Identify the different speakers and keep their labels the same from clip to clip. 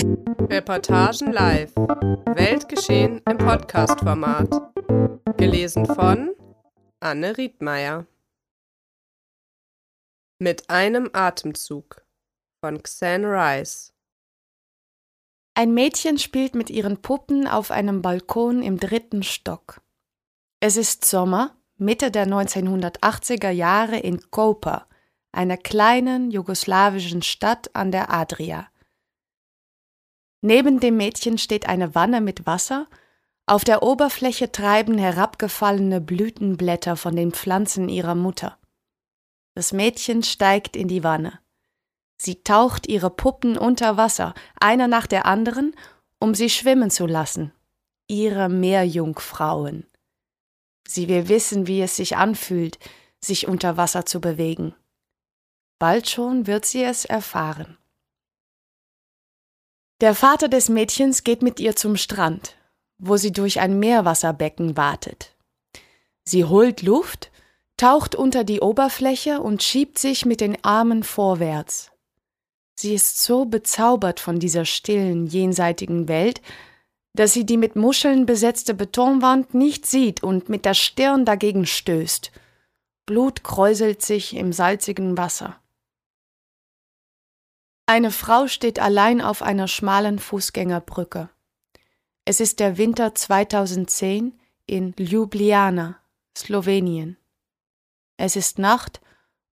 Speaker 1: Reportagen live. Weltgeschehen im Podcast-Format. Gelesen von Anne Riedmeier. Mit einem Atemzug von Xan Rice.
Speaker 2: Ein Mädchen spielt mit ihren Puppen auf einem Balkon im dritten Stock. Es ist Sommer, Mitte der 1980er Jahre in Koper, einer kleinen jugoslawischen Stadt an der Adria. Neben dem Mädchen steht eine Wanne mit Wasser, auf der Oberfläche treiben herabgefallene Blütenblätter von den Pflanzen ihrer Mutter. Das Mädchen steigt in die Wanne. Sie taucht ihre Puppen unter Wasser, einer nach der anderen, um sie schwimmen zu lassen. Ihre Meerjungfrauen. Sie will wissen, wie es sich anfühlt, sich unter Wasser zu bewegen. Bald schon wird sie es erfahren. Der Vater des Mädchens geht mit ihr zum Strand, wo sie durch ein Meerwasserbecken wartet. Sie holt Luft, taucht unter die Oberfläche und schiebt sich mit den Armen vorwärts. Sie ist so bezaubert von dieser stillen, jenseitigen Welt, dass sie die mit Muscheln besetzte Betonwand nicht sieht und mit der Stirn dagegen stößt. Blut kräuselt sich im salzigen Wasser. Eine Frau steht allein auf einer schmalen Fußgängerbrücke. Es ist der Winter 2010 in Ljubljana, Slowenien. Es ist Nacht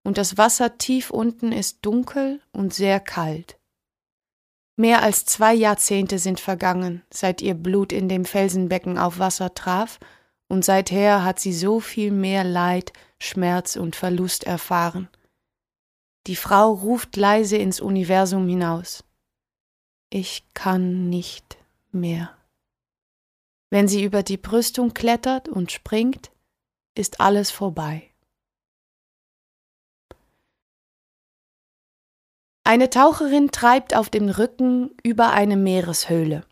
Speaker 2: und das Wasser tief unten ist dunkel und sehr kalt. Mehr als zwei Jahrzehnte sind vergangen, seit ihr Blut in dem Felsenbecken auf Wasser traf, und seither hat sie so viel mehr Leid, Schmerz und Verlust erfahren. Die Frau ruft leise ins Universum hinaus. Ich kann nicht mehr. Wenn sie über die Brüstung klettert und springt, ist alles vorbei. Eine Taucherin treibt auf dem Rücken über eine Meereshöhle.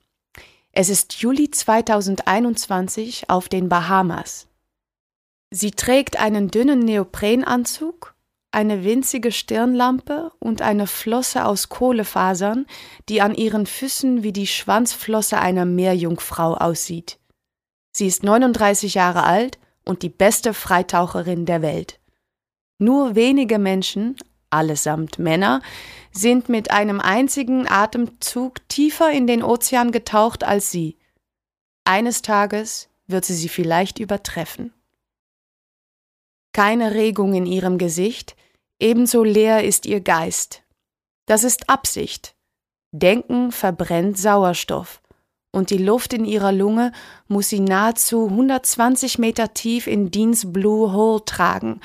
Speaker 2: Es ist Juli 2021 auf den Bahamas. Sie trägt einen dünnen Neoprenanzug eine winzige Stirnlampe und eine Flosse aus Kohlefasern, die an ihren Füßen wie die Schwanzflosse einer Meerjungfrau aussieht. Sie ist 39 Jahre alt und die beste Freitaucherin der Welt. Nur wenige Menschen, allesamt Männer, sind mit einem einzigen Atemzug tiefer in den Ozean getaucht als sie. Eines Tages wird sie sie vielleicht übertreffen keine Regung in ihrem Gesicht, ebenso leer ist ihr Geist. Das ist Absicht. Denken verbrennt Sauerstoff, und die Luft in ihrer Lunge muss sie nahezu 120 Meter tief in Deans Blue Hole tragen,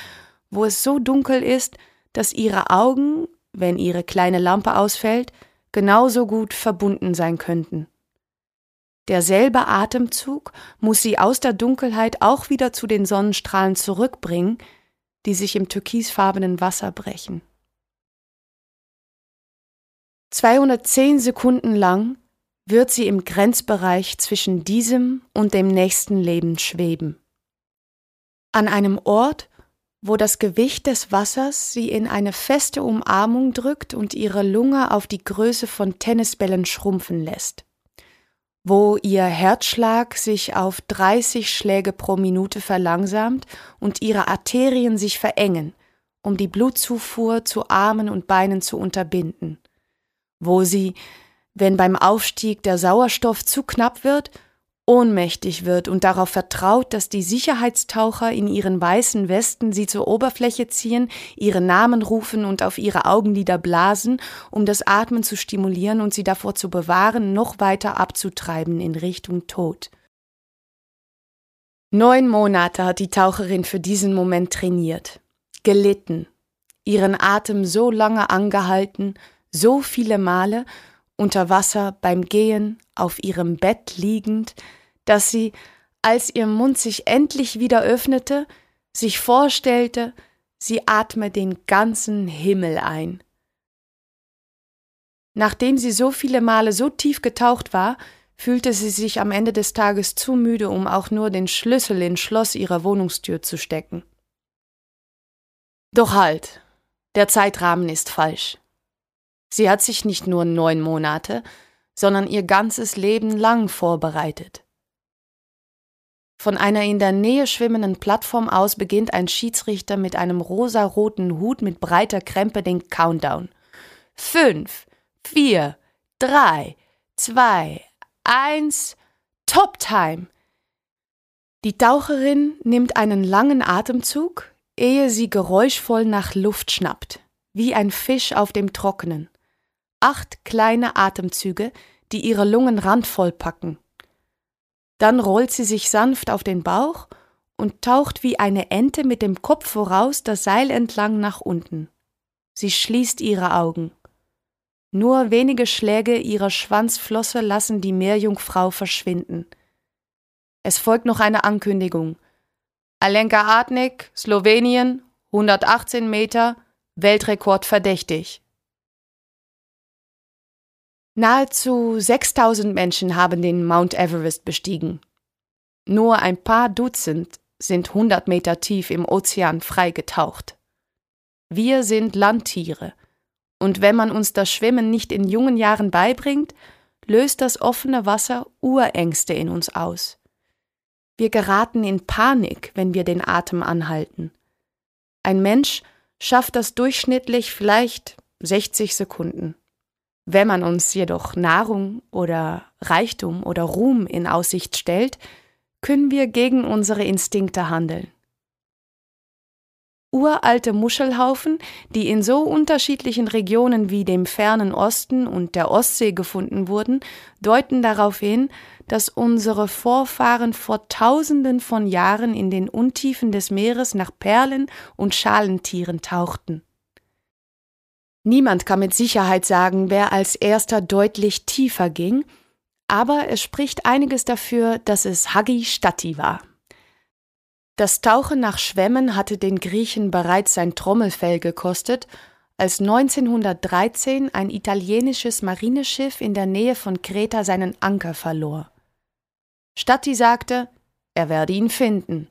Speaker 2: wo es so dunkel ist, dass ihre Augen, wenn ihre kleine Lampe ausfällt, genauso gut verbunden sein könnten. Derselbe Atemzug muss sie aus der Dunkelheit auch wieder zu den Sonnenstrahlen zurückbringen, die sich im türkisfarbenen Wasser brechen. 210 Sekunden lang wird sie im Grenzbereich zwischen diesem und dem nächsten Leben schweben. An einem Ort, wo das Gewicht des Wassers sie in eine feste Umarmung drückt und ihre Lunge auf die Größe von Tennisbällen schrumpfen lässt wo ihr Herzschlag sich auf 30 Schläge pro Minute verlangsamt und ihre Arterien sich verengen, um die Blutzufuhr zu Armen und Beinen zu unterbinden, wo sie, wenn beim Aufstieg der Sauerstoff zu knapp wird, ohnmächtig wird und darauf vertraut, dass die Sicherheitstaucher in ihren weißen Westen sie zur Oberfläche ziehen, ihre Namen rufen und auf ihre Augenlider blasen, um das Atmen zu stimulieren und sie davor zu bewahren, noch weiter abzutreiben in Richtung Tod. Neun Monate hat die Taucherin für diesen Moment trainiert, gelitten, ihren Atem so lange angehalten, so viele Male, unter Wasser, beim Gehen, auf ihrem Bett liegend, dass sie, als ihr Mund sich endlich wieder öffnete, sich vorstellte, sie atme den ganzen Himmel ein. Nachdem sie so viele Male so tief getaucht war, fühlte sie sich am Ende des Tages zu müde, um auch nur den Schlüssel ins Schloss ihrer Wohnungstür zu stecken. Doch halt, der Zeitrahmen ist falsch. Sie hat sich nicht nur neun Monate, sondern ihr ganzes Leben lang vorbereitet. Von einer in der Nähe schwimmenden Plattform aus beginnt ein Schiedsrichter mit einem rosaroten Hut mit breiter Krempe den Countdown. Fünf, vier, drei, zwei, eins, Top Time! Die Taucherin nimmt einen langen Atemzug, ehe sie geräuschvoll nach Luft schnappt, wie ein Fisch auf dem Trockenen. Acht kleine Atemzüge, die ihre Lungen randvoll packen. Dann rollt sie sich sanft auf den Bauch und taucht wie eine Ente mit dem Kopf voraus das Seil entlang nach unten. Sie schließt ihre Augen. Nur wenige Schläge ihrer Schwanzflosse lassen die Meerjungfrau verschwinden. Es folgt noch eine Ankündigung. Alenka Artnik, Slowenien, 118 Meter, Weltrekord verdächtig. Nahezu 6000 Menschen haben den Mount Everest bestiegen. Nur ein paar Dutzend sind 100 Meter tief im Ozean frei getaucht. Wir sind Landtiere, und wenn man uns das Schwimmen nicht in jungen Jahren beibringt, löst das offene Wasser Urängste in uns aus. Wir geraten in Panik, wenn wir den Atem anhalten. Ein Mensch schafft das durchschnittlich vielleicht 60 Sekunden. Wenn man uns jedoch Nahrung oder Reichtum oder Ruhm in Aussicht stellt, können wir gegen unsere Instinkte handeln. Uralte Muschelhaufen, die in so unterschiedlichen Regionen wie dem fernen Osten und der Ostsee gefunden wurden, deuten darauf hin, dass unsere Vorfahren vor Tausenden von Jahren in den Untiefen des Meeres nach Perlen und Schalentieren tauchten. Niemand kann mit Sicherheit sagen, wer als erster deutlich tiefer ging, aber es spricht einiges dafür, dass es Hagi Statti war. Das Tauchen nach Schwämmen hatte den Griechen bereits sein Trommelfell gekostet, als 1913 ein italienisches Marineschiff in der Nähe von Kreta seinen Anker verlor. Statti sagte, er werde ihn finden.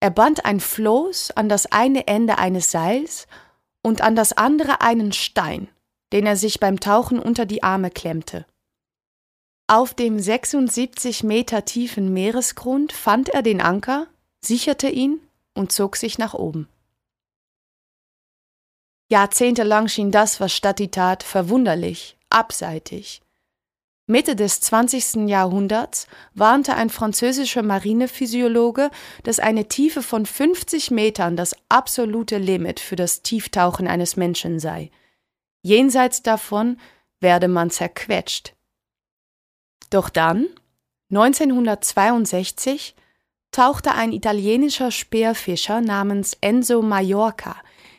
Speaker 2: Er band ein Floß an das eine Ende eines Seils und an das andere einen Stein, den er sich beim Tauchen unter die Arme klemmte. Auf dem 76 Meter tiefen Meeresgrund fand er den Anker, sicherte ihn und zog sich nach oben. Jahrzehntelang schien das, was Statti tat, verwunderlich, abseitig, Mitte des 20. Jahrhunderts warnte ein französischer Marinephysiologe, dass eine Tiefe von 50 Metern das absolute Limit für das Tieftauchen eines Menschen sei. Jenseits davon werde man zerquetscht. Doch dann, 1962, tauchte ein italienischer Speerfischer namens Enzo Mallorca,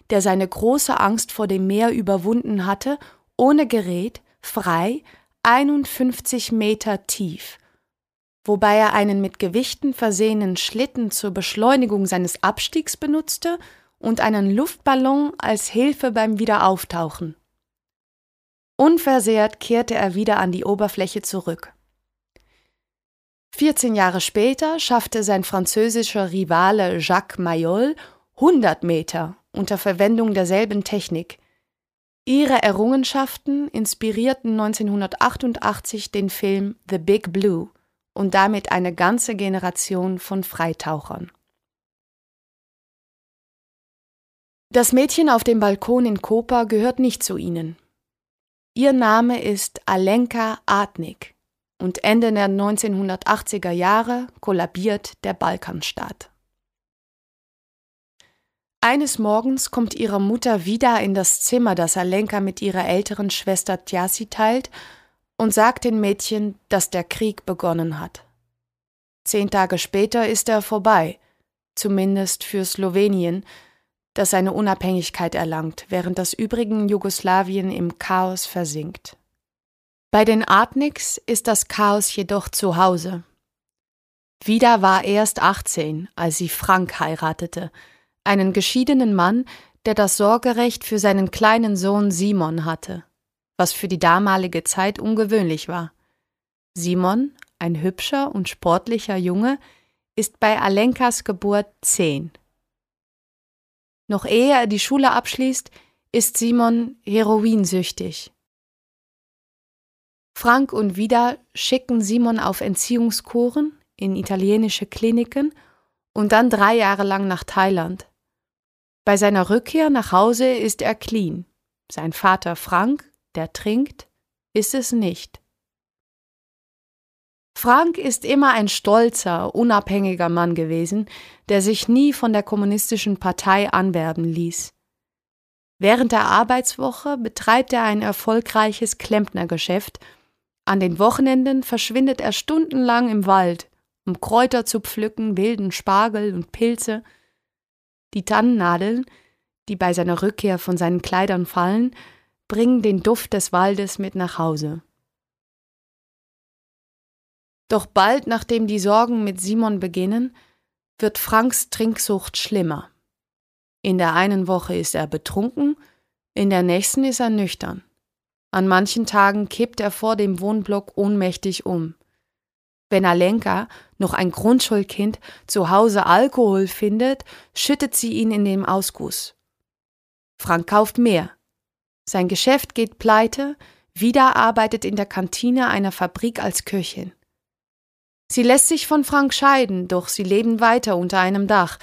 Speaker 2: der seine große Angst vor dem Meer überwunden hatte, ohne Gerät, frei, 51 Meter tief, wobei er einen mit Gewichten versehenen Schlitten zur Beschleunigung seines Abstiegs benutzte und einen Luftballon als Hilfe beim Wiederauftauchen. Unversehrt kehrte er wieder an die Oberfläche zurück. 14 Jahre später schaffte sein französischer Rivale Jacques Mayol 100 Meter unter Verwendung derselben Technik, Ihre Errungenschaften inspirierten 1988 den Film The Big Blue und damit eine ganze Generation von Freitauchern. Das Mädchen auf dem Balkon in Koper gehört nicht zu ihnen. Ihr Name ist Alenka Adnik und Ende der 1980er Jahre kollabiert der Balkanstaat. Eines Morgens kommt ihre Mutter wieder in das Zimmer, das Alenka mit ihrer älteren Schwester Tjasi teilt, und sagt den Mädchen, dass der Krieg begonnen hat. Zehn Tage später ist er vorbei, zumindest für Slowenien, das seine Unabhängigkeit erlangt, während das übrigen Jugoslawien im Chaos versinkt. Bei den Adniks ist das Chaos jedoch zu Hause. Vida war erst 18, als sie Frank heiratete, einen geschiedenen Mann, der das Sorgerecht für seinen kleinen Sohn Simon hatte, was für die damalige Zeit ungewöhnlich war. Simon, ein hübscher und sportlicher Junge, ist bei Alenkas Geburt zehn. Noch ehe er die Schule abschließt, ist Simon heroinsüchtig. Frank und Vida schicken Simon auf Entziehungskuren in italienische Kliniken und dann drei Jahre lang nach Thailand. Bei seiner Rückkehr nach Hause ist er clean. Sein Vater Frank, der trinkt, ist es nicht. Frank ist immer ein stolzer, unabhängiger Mann gewesen, der sich nie von der kommunistischen Partei anwerben ließ. Während der Arbeitswoche betreibt er ein erfolgreiches Klempnergeschäft an den Wochenenden verschwindet er stundenlang im Wald, um Kräuter zu pflücken, wilden Spargel und Pilze. Die Tannennadeln, die bei seiner Rückkehr von seinen Kleidern fallen, bringen den Duft des Waldes mit nach Hause. Doch bald nachdem die Sorgen mit Simon beginnen, wird Franks Trinksucht schlimmer. In der einen Woche ist er betrunken, in der nächsten ist er nüchtern. An manchen Tagen kippt er vor dem Wohnblock ohnmächtig um. Wenn Alenka, noch ein Grundschulkind, zu Hause Alkohol findet, schüttet sie ihn in den Ausguss. Frank kauft mehr. Sein Geschäft geht pleite, wieder arbeitet in der Kantine einer Fabrik als Köchin. Sie lässt sich von Frank scheiden, doch sie leben weiter unter einem Dach.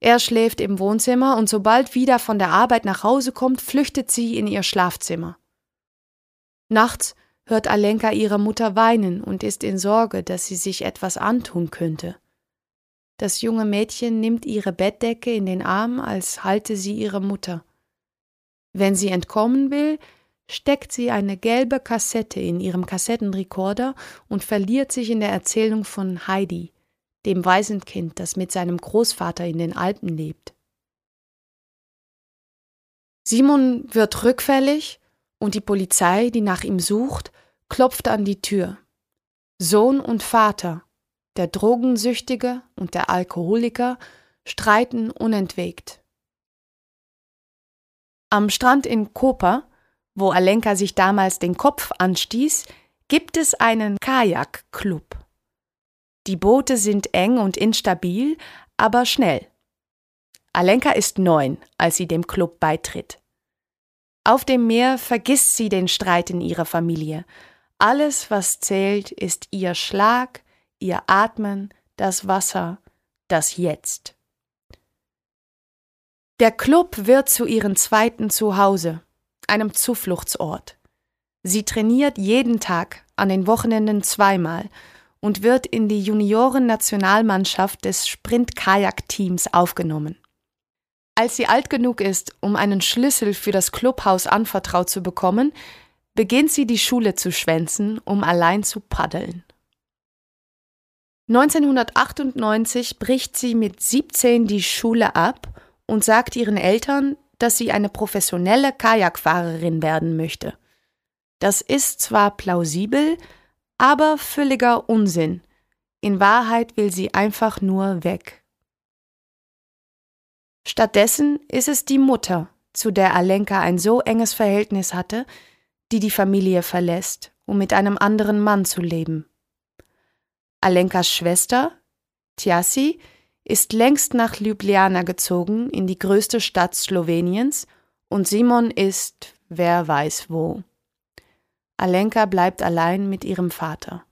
Speaker 2: Er schläft im Wohnzimmer und sobald wieder von der Arbeit nach Hause kommt, flüchtet sie in ihr Schlafzimmer. Nachts hört Alenka ihre Mutter weinen und ist in Sorge, dass sie sich etwas antun könnte. Das junge Mädchen nimmt ihre Bettdecke in den Arm, als halte sie ihre Mutter. Wenn sie entkommen will, steckt sie eine gelbe Kassette in ihrem Kassettenrekorder und verliert sich in der Erzählung von Heidi, dem Waisenkind, das mit seinem Großvater in den Alpen lebt. Simon wird rückfällig und die Polizei, die nach ihm sucht, klopft an die Tür. Sohn und Vater, der Drogensüchtige und der Alkoholiker, streiten unentwegt. Am Strand in Koper, wo Alenka sich damals den Kopf anstieß, gibt es einen Kajakclub. Die Boote sind eng und instabil, aber schnell. Alenka ist neun, als sie dem Club beitritt. Auf dem Meer vergisst sie den Streit in ihrer Familie. Alles, was zählt, ist ihr Schlag, ihr Atmen, das Wasser, das Jetzt. Der Club wird zu ihrem zweiten Zuhause, einem Zufluchtsort. Sie trainiert jeden Tag, an den Wochenenden zweimal und wird in die Junioren-Nationalmannschaft des Sprint-Kajak-Teams aufgenommen. Als sie alt genug ist, um einen Schlüssel für das Clubhaus anvertraut zu bekommen, beginnt sie die Schule zu schwänzen, um allein zu paddeln. 1998 bricht sie mit 17 die Schule ab und sagt ihren Eltern, dass sie eine professionelle Kajakfahrerin werden möchte. Das ist zwar plausibel, aber völliger Unsinn. In Wahrheit will sie einfach nur weg. Stattdessen ist es die Mutter, zu der Alenka ein so enges Verhältnis hatte, die die Familie verlässt, um mit einem anderen Mann zu leben. Alenkas Schwester, Tjasi, ist längst nach Ljubljana gezogen, in die größte Stadt Sloweniens, und Simon ist wer weiß wo. Alenka bleibt allein mit ihrem Vater.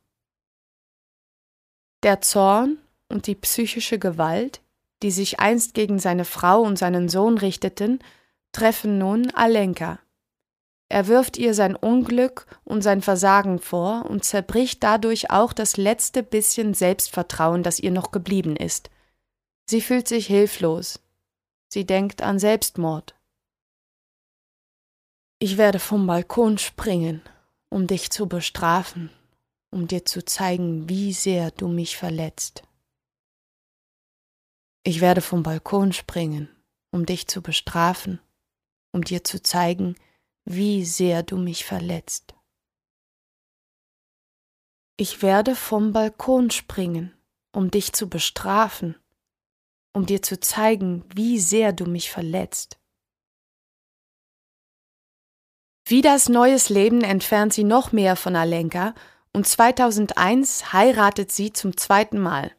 Speaker 2: Der Zorn und die psychische Gewalt, die sich einst gegen seine Frau und seinen Sohn richteten, treffen nun Alenka. Er wirft ihr sein Unglück und sein Versagen vor und zerbricht dadurch auch das letzte bisschen Selbstvertrauen, das ihr noch geblieben ist. Sie fühlt sich hilflos. Sie denkt an Selbstmord. Ich werde vom Balkon springen, um dich zu bestrafen, um dir zu zeigen, wie sehr du mich verletzt. Ich werde vom Balkon springen, um dich zu bestrafen, um dir zu zeigen, wie sehr du mich verletzt. Ich werde vom Balkon springen, um dich zu bestrafen, um dir zu zeigen, wie sehr du mich verletzt. Wie das neues Leben entfernt sie noch mehr von Alenka und 2001 heiratet sie zum zweiten Mal.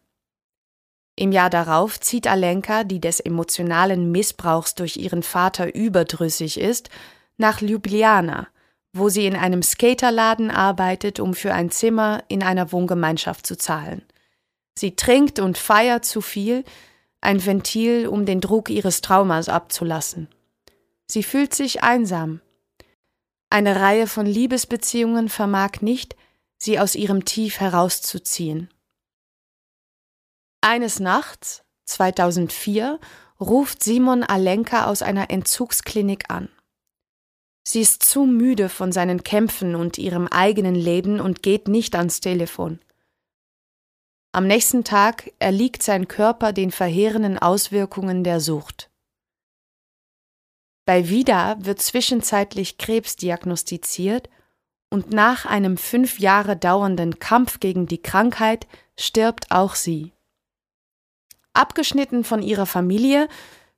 Speaker 2: Im Jahr darauf zieht Alenka, die des emotionalen Missbrauchs durch ihren Vater überdrüssig ist, nach Ljubljana, wo sie in einem Skaterladen arbeitet, um für ein Zimmer in einer Wohngemeinschaft zu zahlen. Sie trinkt und feiert zu viel, ein Ventil, um den Druck ihres Traumas abzulassen. Sie fühlt sich einsam. Eine Reihe von Liebesbeziehungen vermag nicht, sie aus ihrem Tief herauszuziehen. Eines Nachts, 2004, ruft Simon Alenka aus einer Entzugsklinik an. Sie ist zu müde von seinen Kämpfen und ihrem eigenen Leben und geht nicht ans Telefon. Am nächsten Tag erliegt sein Körper den verheerenden Auswirkungen der Sucht. Bei Vida wird zwischenzeitlich Krebs diagnostiziert und nach einem fünf Jahre dauernden Kampf gegen die Krankheit stirbt auch sie. Abgeschnitten von ihrer Familie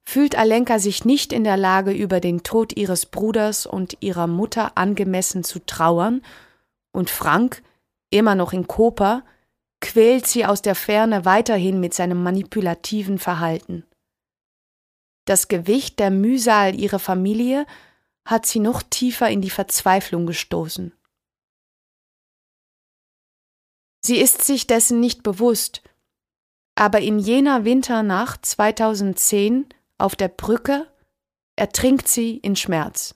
Speaker 2: fühlt Alenka sich nicht in der Lage, über den Tod ihres Bruders und ihrer Mutter angemessen zu trauern, und Frank, immer noch in Koper, quält sie aus der Ferne weiterhin mit seinem manipulativen Verhalten. Das Gewicht der Mühsal ihrer Familie hat sie noch tiefer in die Verzweiflung gestoßen. Sie ist sich dessen nicht bewusst, aber in jener Winternacht 2010 auf der Brücke ertrinkt sie in Schmerz.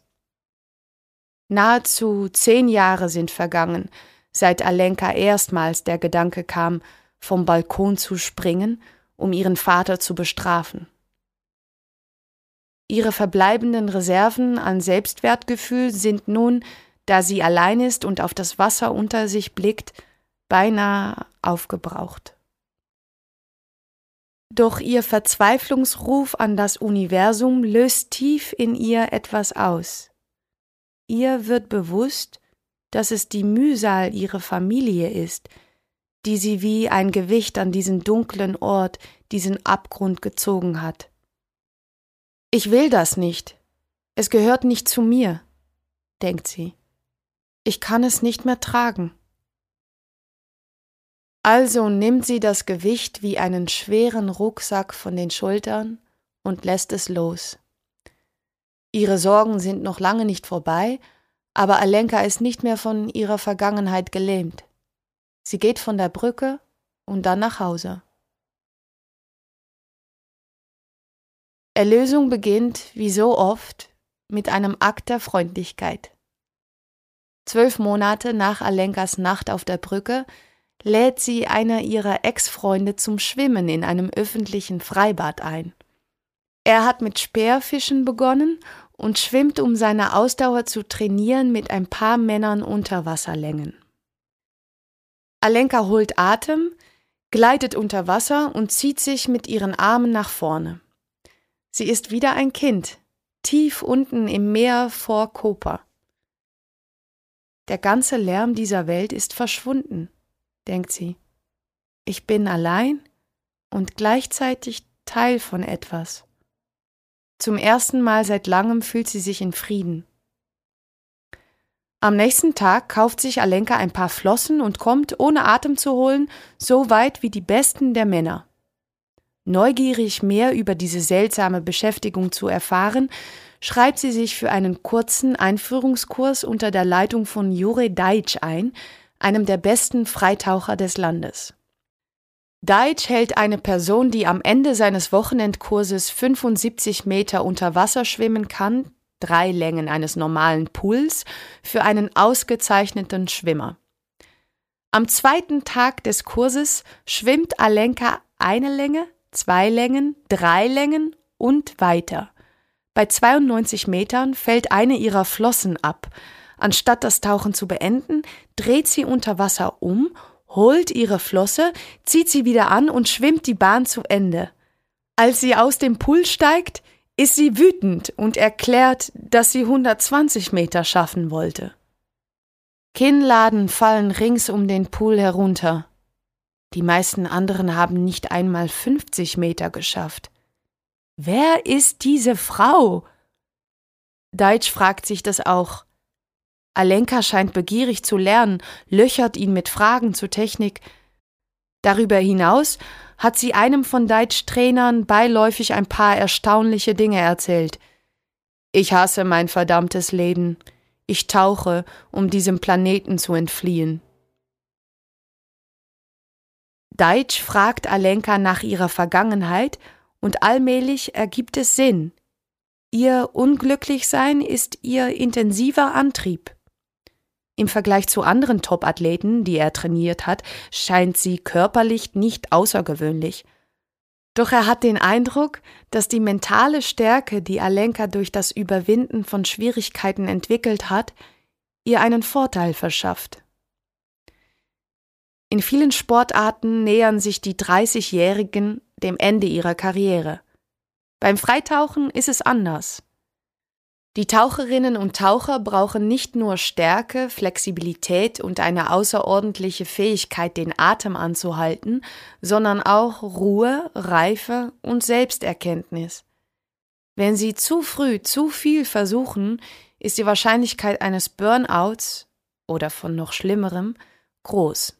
Speaker 2: Nahezu zehn Jahre sind vergangen, seit Alenka erstmals der Gedanke kam, vom Balkon zu springen, um ihren Vater zu bestrafen. Ihre verbleibenden Reserven an Selbstwertgefühl sind nun, da sie allein ist und auf das Wasser unter sich blickt, beinahe aufgebraucht. Doch ihr Verzweiflungsruf an das Universum löst tief in ihr etwas aus. Ihr wird bewusst, dass es die Mühsal ihrer Familie ist, die sie wie ein Gewicht an diesen dunklen Ort, diesen Abgrund gezogen hat. Ich will das nicht. Es gehört nicht zu mir, denkt sie. Ich kann es nicht mehr tragen. Also nimmt sie das Gewicht wie einen schweren Rucksack von den Schultern und lässt es los. Ihre Sorgen sind noch lange nicht vorbei, aber Alenka ist nicht mehr von ihrer Vergangenheit gelähmt. Sie geht von der Brücke und dann nach Hause. Erlösung beginnt, wie so oft, mit einem Akt der Freundlichkeit. Zwölf Monate nach Alenkas Nacht auf der Brücke lädt sie einer ihrer Ex-Freunde zum Schwimmen in einem öffentlichen Freibad ein. Er hat mit Speerfischen begonnen und schwimmt, um seine Ausdauer zu trainieren, mit ein paar Männern Unterwasserlängen. Alenka holt Atem, gleitet unter Wasser und zieht sich mit ihren Armen nach vorne. Sie ist wieder ein Kind, tief unten im Meer vor Koper. Der ganze Lärm dieser Welt ist verschwunden denkt sie. Ich bin allein und gleichzeitig Teil von etwas. Zum ersten Mal seit langem fühlt sie sich in Frieden. Am nächsten Tag kauft sich Alenka ein paar Flossen und kommt, ohne Atem zu holen, so weit wie die besten der Männer. Neugierig mehr über diese seltsame Beschäftigung zu erfahren, schreibt sie sich für einen kurzen Einführungskurs unter der Leitung von Jure Deitsch ein, einem der besten Freitaucher des Landes. Deitsch hält eine Person, die am Ende seines Wochenendkurses 75 Meter unter Wasser schwimmen kann, drei Längen eines normalen Pools, für einen ausgezeichneten Schwimmer. Am zweiten Tag des Kurses schwimmt Alenka eine Länge, zwei Längen, drei Längen und weiter. Bei 92 Metern fällt eine ihrer Flossen ab, Anstatt das Tauchen zu beenden, dreht sie unter Wasser um, holt ihre Flosse, zieht sie wieder an und schwimmt die Bahn zu Ende. Als sie aus dem Pool steigt, ist sie wütend und erklärt, dass sie 120 Meter schaffen wollte. Kinnladen fallen rings um den Pool herunter. Die meisten anderen haben nicht einmal 50 Meter geschafft. Wer ist diese Frau? Deitsch fragt sich das auch. Alenka scheint begierig zu lernen, löchert ihn mit Fragen zur Technik. Darüber hinaus hat sie einem von Deitsch Trainern beiläufig ein paar erstaunliche Dinge erzählt. Ich hasse mein verdammtes Leben. Ich tauche, um diesem Planeten zu entfliehen. Deitsch fragt Alenka nach ihrer Vergangenheit und allmählich ergibt es Sinn. Ihr Unglücklichsein ist ihr intensiver Antrieb. Im Vergleich zu anderen Top-Athleten, die er trainiert hat, scheint sie körperlich nicht außergewöhnlich. Doch er hat den Eindruck, dass die mentale Stärke, die Alenka durch das Überwinden von Schwierigkeiten entwickelt hat, ihr einen Vorteil verschafft. In vielen Sportarten nähern sich die 30-Jährigen dem Ende ihrer Karriere. Beim Freitauchen ist es anders. Die Taucherinnen und Taucher brauchen nicht nur Stärke, Flexibilität und eine außerordentliche Fähigkeit, den Atem anzuhalten, sondern auch Ruhe, Reife und Selbsterkenntnis. Wenn sie zu früh zu viel versuchen, ist die Wahrscheinlichkeit eines Burnouts oder von noch schlimmerem groß.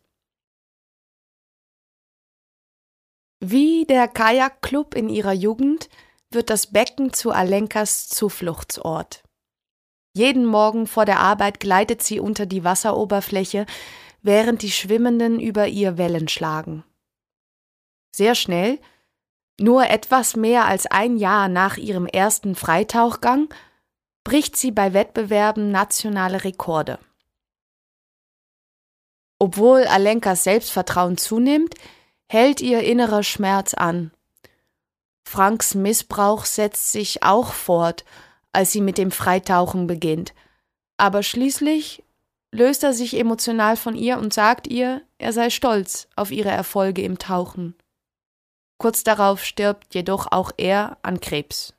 Speaker 2: Wie der Kajakclub in ihrer Jugend wird das Becken zu Alenkas Zufluchtsort. Jeden Morgen vor der Arbeit gleitet sie unter die Wasseroberfläche, während die Schwimmenden über ihr Wellen schlagen. Sehr schnell, nur etwas mehr als ein Jahr nach ihrem ersten Freitauchgang, bricht sie bei Wettbewerben nationale Rekorde. Obwohl Alenkas Selbstvertrauen zunimmt, hält ihr innerer Schmerz an. Franks Missbrauch setzt sich auch fort, als sie mit dem Freitauchen beginnt. Aber schließlich löst er sich emotional von ihr und sagt ihr, er sei stolz auf ihre Erfolge im Tauchen. Kurz darauf stirbt jedoch auch er an Krebs.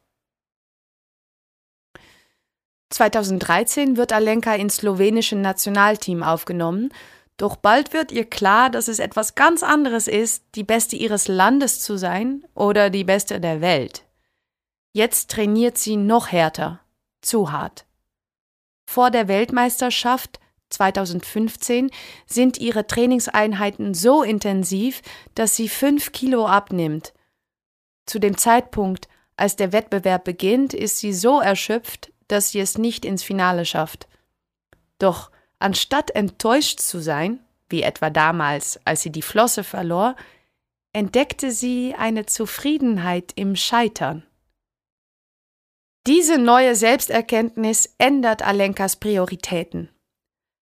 Speaker 2: 2013 wird Alenka ins slowenische Nationalteam aufgenommen doch bald wird ihr klar, dass es etwas ganz anderes ist, die Beste ihres Landes zu sein oder die Beste der Welt. Jetzt trainiert sie noch härter, zu hart. Vor der Weltmeisterschaft 2015 sind ihre Trainingseinheiten so intensiv, dass sie fünf Kilo abnimmt. Zu dem Zeitpunkt, als der Wettbewerb beginnt, ist sie so erschöpft, dass sie es nicht ins Finale schafft. Doch Anstatt enttäuscht zu sein, wie etwa damals, als sie die Flosse verlor, entdeckte sie eine Zufriedenheit im Scheitern. Diese neue Selbsterkenntnis ändert Alenkas Prioritäten.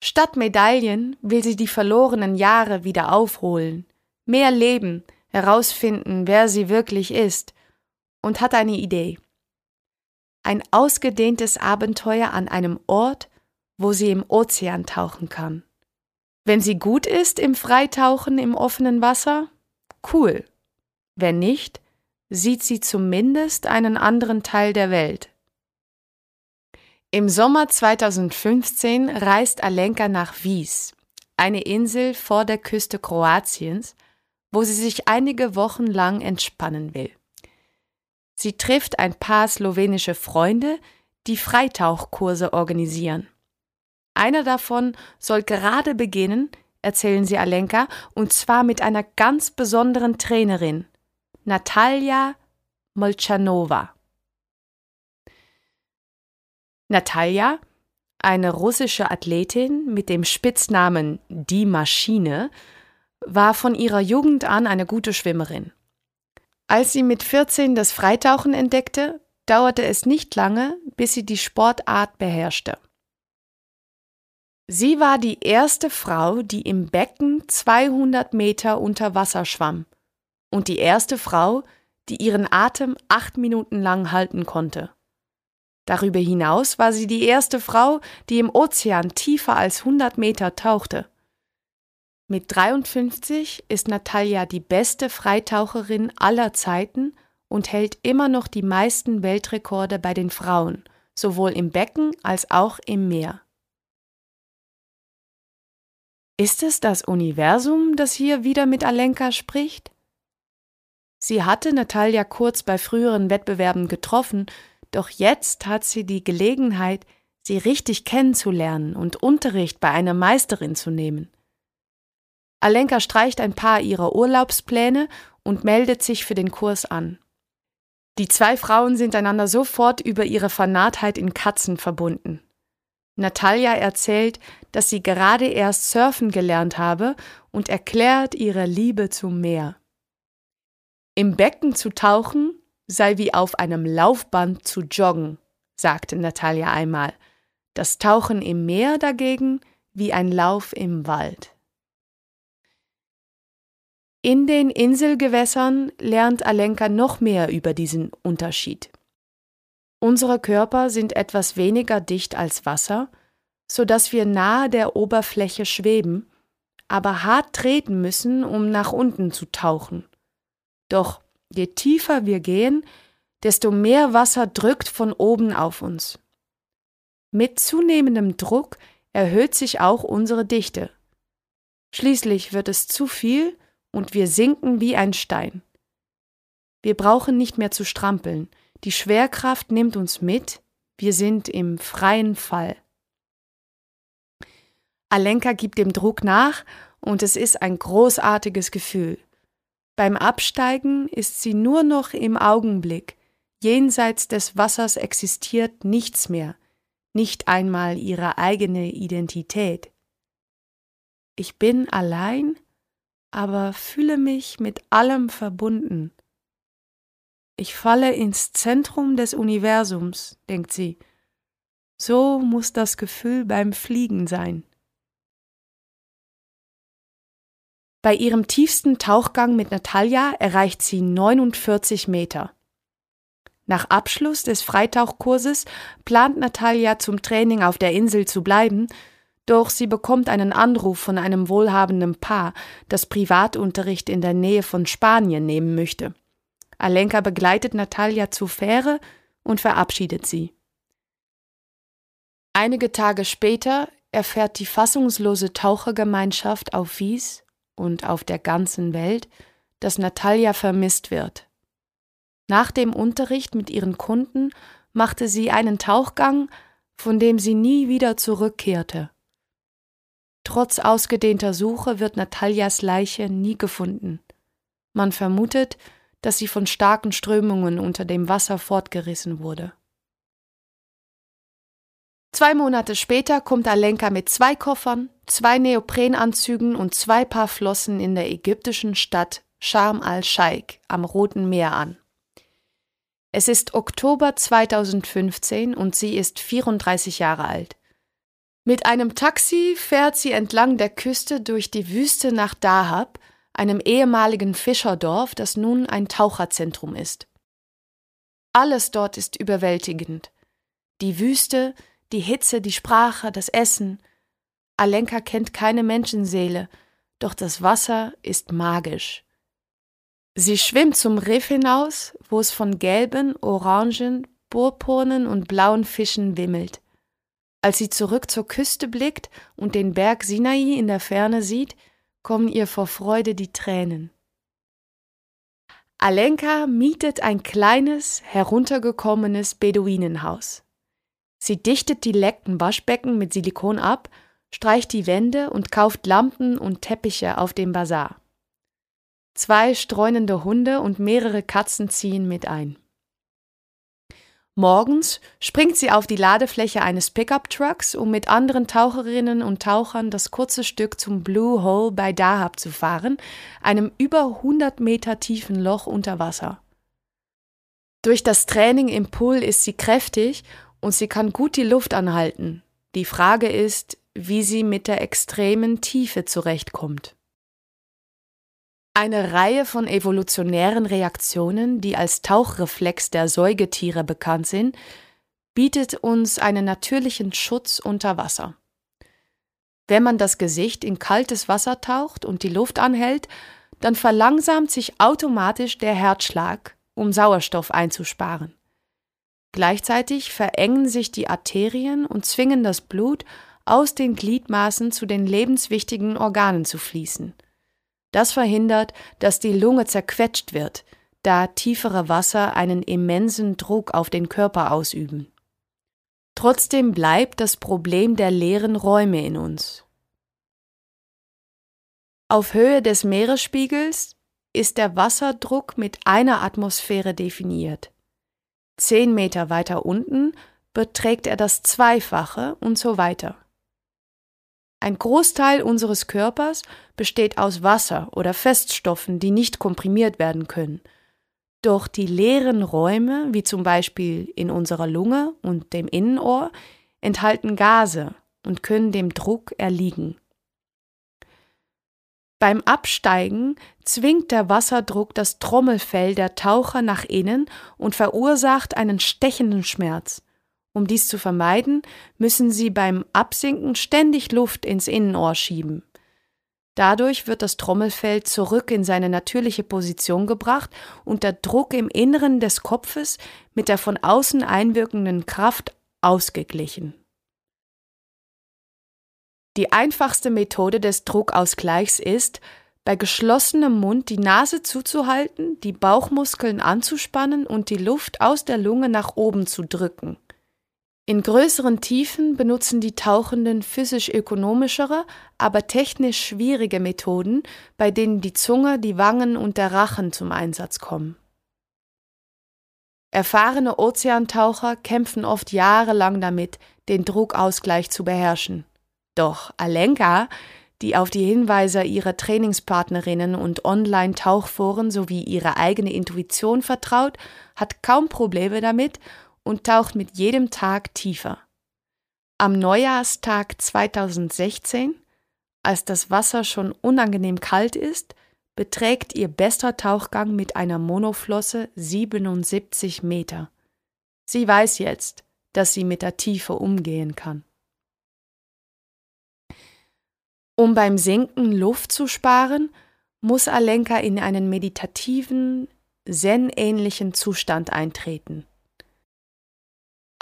Speaker 2: Statt Medaillen will sie die verlorenen Jahre wieder aufholen, mehr leben, herausfinden, wer sie wirklich ist, und hat eine Idee. Ein ausgedehntes Abenteuer an einem Ort, wo sie im Ozean tauchen kann. Wenn sie gut ist im Freitauchen im offenen Wasser, cool. Wenn nicht, sieht sie zumindest einen anderen Teil der Welt. Im Sommer 2015 reist Alenka nach Wies, eine Insel vor der Küste Kroatiens, wo sie sich einige Wochen lang entspannen will. Sie trifft ein paar slowenische Freunde, die Freitauchkurse organisieren. Einer davon soll gerade beginnen, erzählen sie Alenka, und zwar mit einer ganz besonderen Trainerin, Natalia Molchanova. Natalia, eine russische Athletin mit dem Spitznamen Die Maschine, war von ihrer Jugend an eine gute Schwimmerin. Als sie mit 14 das Freitauchen entdeckte, dauerte es nicht lange, bis sie die Sportart beherrschte. Sie war die erste Frau, die im Becken 200 Meter unter Wasser schwamm und die erste Frau, die ihren Atem acht Minuten lang halten konnte. Darüber hinaus war sie die erste Frau, die im Ozean tiefer als 100 Meter tauchte. Mit 53 ist Natalia die beste Freitaucherin aller Zeiten und hält immer noch die meisten Weltrekorde bei den Frauen, sowohl im Becken als auch im Meer. Ist es das Universum, das hier wieder mit Alenka spricht? Sie hatte Natalia kurz bei früheren Wettbewerben getroffen, doch jetzt hat sie die Gelegenheit, sie richtig kennenzulernen und Unterricht bei einer Meisterin zu nehmen. Alenka streicht ein paar ihrer Urlaubspläne und meldet sich für den Kurs an. Die zwei Frauen sind einander sofort über ihre Vernarrtheit in Katzen verbunden. Natalia erzählt, dass sie gerade erst surfen gelernt habe und erklärt ihre Liebe zum Meer. Im Becken zu tauchen sei wie auf einem Laufband zu joggen, sagte Natalia einmal. Das Tauchen im Meer dagegen wie ein Lauf im Wald. In den Inselgewässern lernt Alenka noch mehr über diesen Unterschied. Unsere Körper sind etwas weniger dicht als Wasser, so dass wir nahe der Oberfläche schweben, aber hart treten müssen, um nach unten zu tauchen. Doch je tiefer wir gehen, desto mehr Wasser drückt von oben auf uns. Mit zunehmendem Druck erhöht sich auch unsere Dichte. Schließlich wird es zu viel und wir sinken wie ein Stein. Wir brauchen nicht mehr zu strampeln, die Schwerkraft nimmt uns mit, wir sind im freien Fall. Alenka gibt dem Druck nach und es ist ein großartiges Gefühl. Beim Absteigen ist sie nur noch im Augenblick. Jenseits des Wassers existiert nichts mehr, nicht einmal ihre eigene Identität. Ich bin allein, aber fühle mich mit allem verbunden. Ich falle ins Zentrum des Universums, denkt sie. So muss das Gefühl beim Fliegen sein. Bei ihrem tiefsten Tauchgang mit Natalia erreicht sie 49 Meter. Nach Abschluss des Freitauchkurses plant Natalia zum Training auf der Insel zu bleiben, doch sie bekommt einen Anruf von einem wohlhabenden Paar, das Privatunterricht in der Nähe von Spanien nehmen möchte. Alenka begleitet Natalia zur Fähre und verabschiedet sie. Einige Tage später erfährt die fassungslose Tauchergemeinschaft auf Wies und auf der ganzen Welt, dass Natalia vermisst wird. Nach dem Unterricht mit ihren Kunden machte sie einen Tauchgang, von dem sie nie wieder zurückkehrte. Trotz ausgedehnter Suche wird Natalias Leiche nie gefunden. Man vermutet, dass sie von starken Strömungen unter dem Wasser fortgerissen wurde. Zwei Monate später kommt Alenka mit zwei Koffern, zwei Neoprenanzügen und zwei Paar Flossen in der ägyptischen Stadt Sharm al-Sheikh am Roten Meer an. Es ist Oktober 2015 und sie ist 34 Jahre alt. Mit einem Taxi fährt sie entlang der Küste durch die Wüste nach Dahab, einem ehemaligen Fischerdorf, das nun ein Taucherzentrum ist. Alles dort ist überwältigend. Die Wüste, die Hitze, die Sprache, das Essen. Alenka kennt keine Menschenseele, doch das Wasser ist magisch. Sie schwimmt zum Riff hinaus, wo es von gelben, orangen, purpurnen und blauen Fischen wimmelt. Als sie zurück zur Küste blickt und den Berg Sinai in der Ferne sieht, kommen ihr vor Freude die Tränen. Alenka mietet ein kleines, heruntergekommenes Beduinenhaus. Sie dichtet die leckten Waschbecken mit Silikon ab, streicht die Wände und kauft Lampen und Teppiche auf dem Bazar. Zwei streunende Hunde und mehrere Katzen ziehen mit ein. Morgens springt sie auf die Ladefläche eines Pickup-Trucks, um mit anderen Taucherinnen und Tauchern das kurze Stück zum Blue Hole bei Dahab zu fahren, einem über 100 Meter tiefen Loch unter Wasser. Durch das Training im Pool ist sie kräftig und sie kann gut die Luft anhalten. Die Frage ist, wie sie mit der extremen Tiefe zurechtkommt. Eine Reihe von evolutionären Reaktionen, die als Tauchreflex der Säugetiere bekannt sind, bietet uns einen natürlichen Schutz unter Wasser. Wenn man das Gesicht in kaltes Wasser taucht und die Luft anhält, dann verlangsamt sich automatisch der Herzschlag, um Sauerstoff einzusparen. Gleichzeitig verengen sich die Arterien und zwingen das Blut aus den Gliedmaßen zu den lebenswichtigen Organen zu fließen. Das verhindert, dass die Lunge zerquetscht wird, da tiefere Wasser einen immensen Druck auf den Körper ausüben. Trotzdem bleibt das Problem der leeren Räume in uns. Auf Höhe des Meeresspiegels ist der Wasserdruck mit einer Atmosphäre definiert. Zehn Meter weiter unten beträgt er das Zweifache und so weiter. Ein Großteil unseres Körpers besteht aus Wasser oder Feststoffen, die nicht komprimiert werden können. Doch die leeren Räume, wie zum Beispiel in unserer Lunge und dem Innenohr, enthalten Gase und können dem Druck erliegen. Beim Absteigen zwingt der Wasserdruck das Trommelfell der Taucher nach innen und verursacht einen stechenden Schmerz. Um dies zu vermeiden, müssen sie beim Absinken ständig Luft ins Innenohr schieben. Dadurch wird das Trommelfell zurück in seine natürliche Position gebracht und der Druck im Inneren des Kopfes mit der von außen einwirkenden Kraft ausgeglichen. Die einfachste Methode des Druckausgleichs ist, bei geschlossenem Mund die Nase zuzuhalten, die Bauchmuskeln anzuspannen und die Luft aus der Lunge nach oben zu drücken. In größeren Tiefen benutzen die Tauchenden physisch ökonomischere, aber technisch schwierige Methoden, bei denen die Zunge, die Wangen und der Rachen zum Einsatz kommen. Erfahrene Ozeantaucher kämpfen oft jahrelang damit, den Druckausgleich zu beherrschen. Doch Alenka, die auf die Hinweise ihrer Trainingspartnerinnen und Online-Tauchforen sowie ihre eigene Intuition vertraut, hat kaum Probleme damit und taucht mit jedem Tag tiefer. Am Neujahrstag 2016, als das Wasser schon unangenehm kalt ist, beträgt ihr bester Tauchgang mit einer Monoflosse 77 Meter. Sie weiß jetzt, dass sie mit der Tiefe umgehen kann. Um beim Sinken Luft zu sparen, muss Alenka in einen meditativen, zen-ähnlichen Zustand eintreten.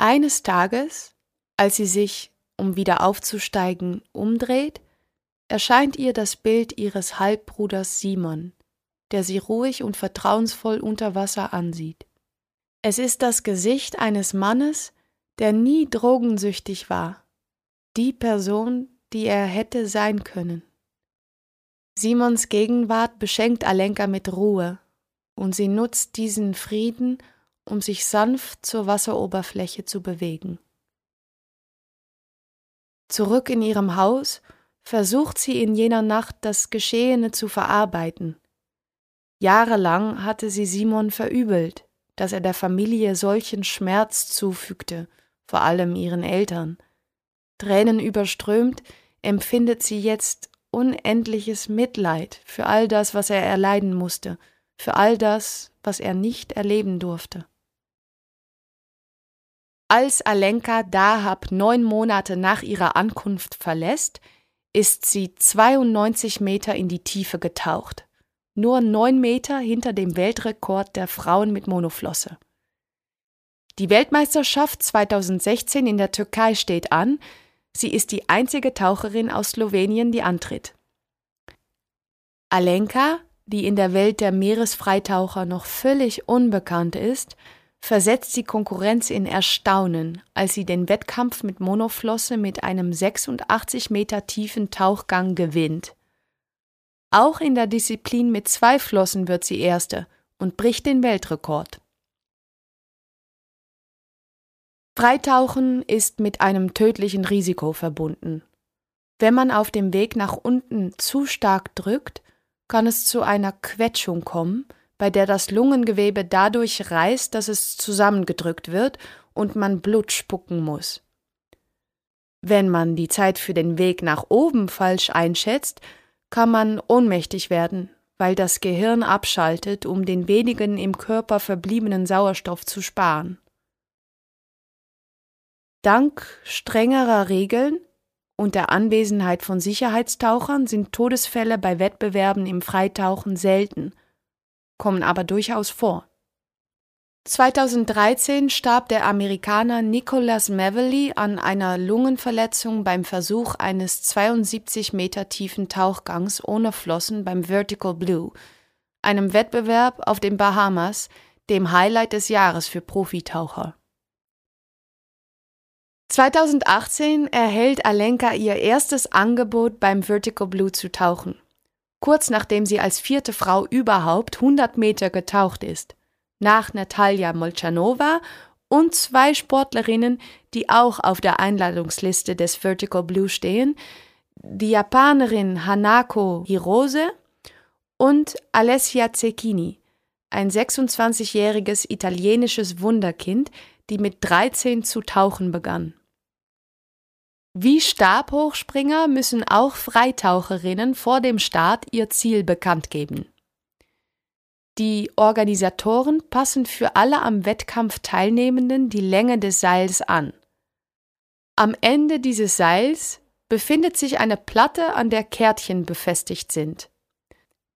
Speaker 2: Eines Tages, als sie sich, um wieder aufzusteigen, umdreht, erscheint ihr das Bild ihres Halbbruders Simon, der sie ruhig und vertrauensvoll unter Wasser ansieht. Es ist das Gesicht eines Mannes, der nie drogensüchtig war, die Person, die er hätte sein können. Simons Gegenwart beschenkt Alenka mit Ruhe, und sie nutzt diesen Frieden, um sich sanft zur Wasseroberfläche zu bewegen. Zurück in ihrem Haus versucht sie in jener Nacht das Geschehene zu verarbeiten. Jahrelang hatte sie Simon verübelt, dass er der Familie solchen Schmerz zufügte, vor allem ihren Eltern. Tränen überströmt, empfindet sie jetzt unendliches Mitleid für all das, was er erleiden musste, für all das, was er nicht erleben durfte. Als Alenka Dahab neun Monate nach ihrer Ankunft verlässt, ist sie 92 Meter in die Tiefe getaucht, nur neun Meter hinter dem Weltrekord der Frauen mit Monoflosse. Die Weltmeisterschaft 2016 in der Türkei steht an, sie ist die einzige Taucherin aus Slowenien, die antritt. Alenka, die in der Welt der Meeresfreitaucher noch völlig unbekannt ist, versetzt die Konkurrenz in Erstaunen, als sie den Wettkampf mit Monoflosse mit einem 86 Meter tiefen Tauchgang gewinnt. Auch in der Disziplin mit zwei Flossen wird sie Erste und bricht den Weltrekord. Freitauchen ist mit einem tödlichen Risiko verbunden. Wenn man auf dem Weg nach unten zu stark drückt, kann es zu einer Quetschung kommen, bei der das Lungengewebe dadurch reißt, dass es zusammengedrückt wird und man Blut spucken muss. Wenn man die Zeit für den Weg nach oben falsch einschätzt, kann man ohnmächtig werden, weil das Gehirn abschaltet, um den wenigen im Körper verbliebenen Sauerstoff zu sparen. Dank strengerer Regeln und der Anwesenheit von Sicherheitstauchern sind Todesfälle bei Wettbewerben im Freitauchen selten kommen aber durchaus vor. 2013 starb der Amerikaner Nicholas Mavely an einer Lungenverletzung beim Versuch eines 72 Meter tiefen Tauchgangs ohne Flossen beim Vertical Blue, einem Wettbewerb auf den Bahamas, dem Highlight des Jahres für Profitaucher. 2018 erhält Alenka ihr erstes Angebot beim Vertical Blue zu tauchen. Kurz nachdem sie als vierte Frau überhaupt 100 Meter getaucht ist, nach Natalia Molchanova und zwei Sportlerinnen, die auch auf der Einladungsliste des Vertical Blue stehen, die Japanerin Hanako Hirose und Alessia Zecchini, ein 26-jähriges italienisches Wunderkind, die mit 13 zu tauchen begann. Wie Stabhochspringer müssen auch Freitaucherinnen vor dem Start ihr Ziel bekannt geben. Die Organisatoren passen für alle am Wettkampf Teilnehmenden die Länge des Seils an. Am Ende dieses Seils befindet sich eine Platte, an der Kärtchen befestigt sind.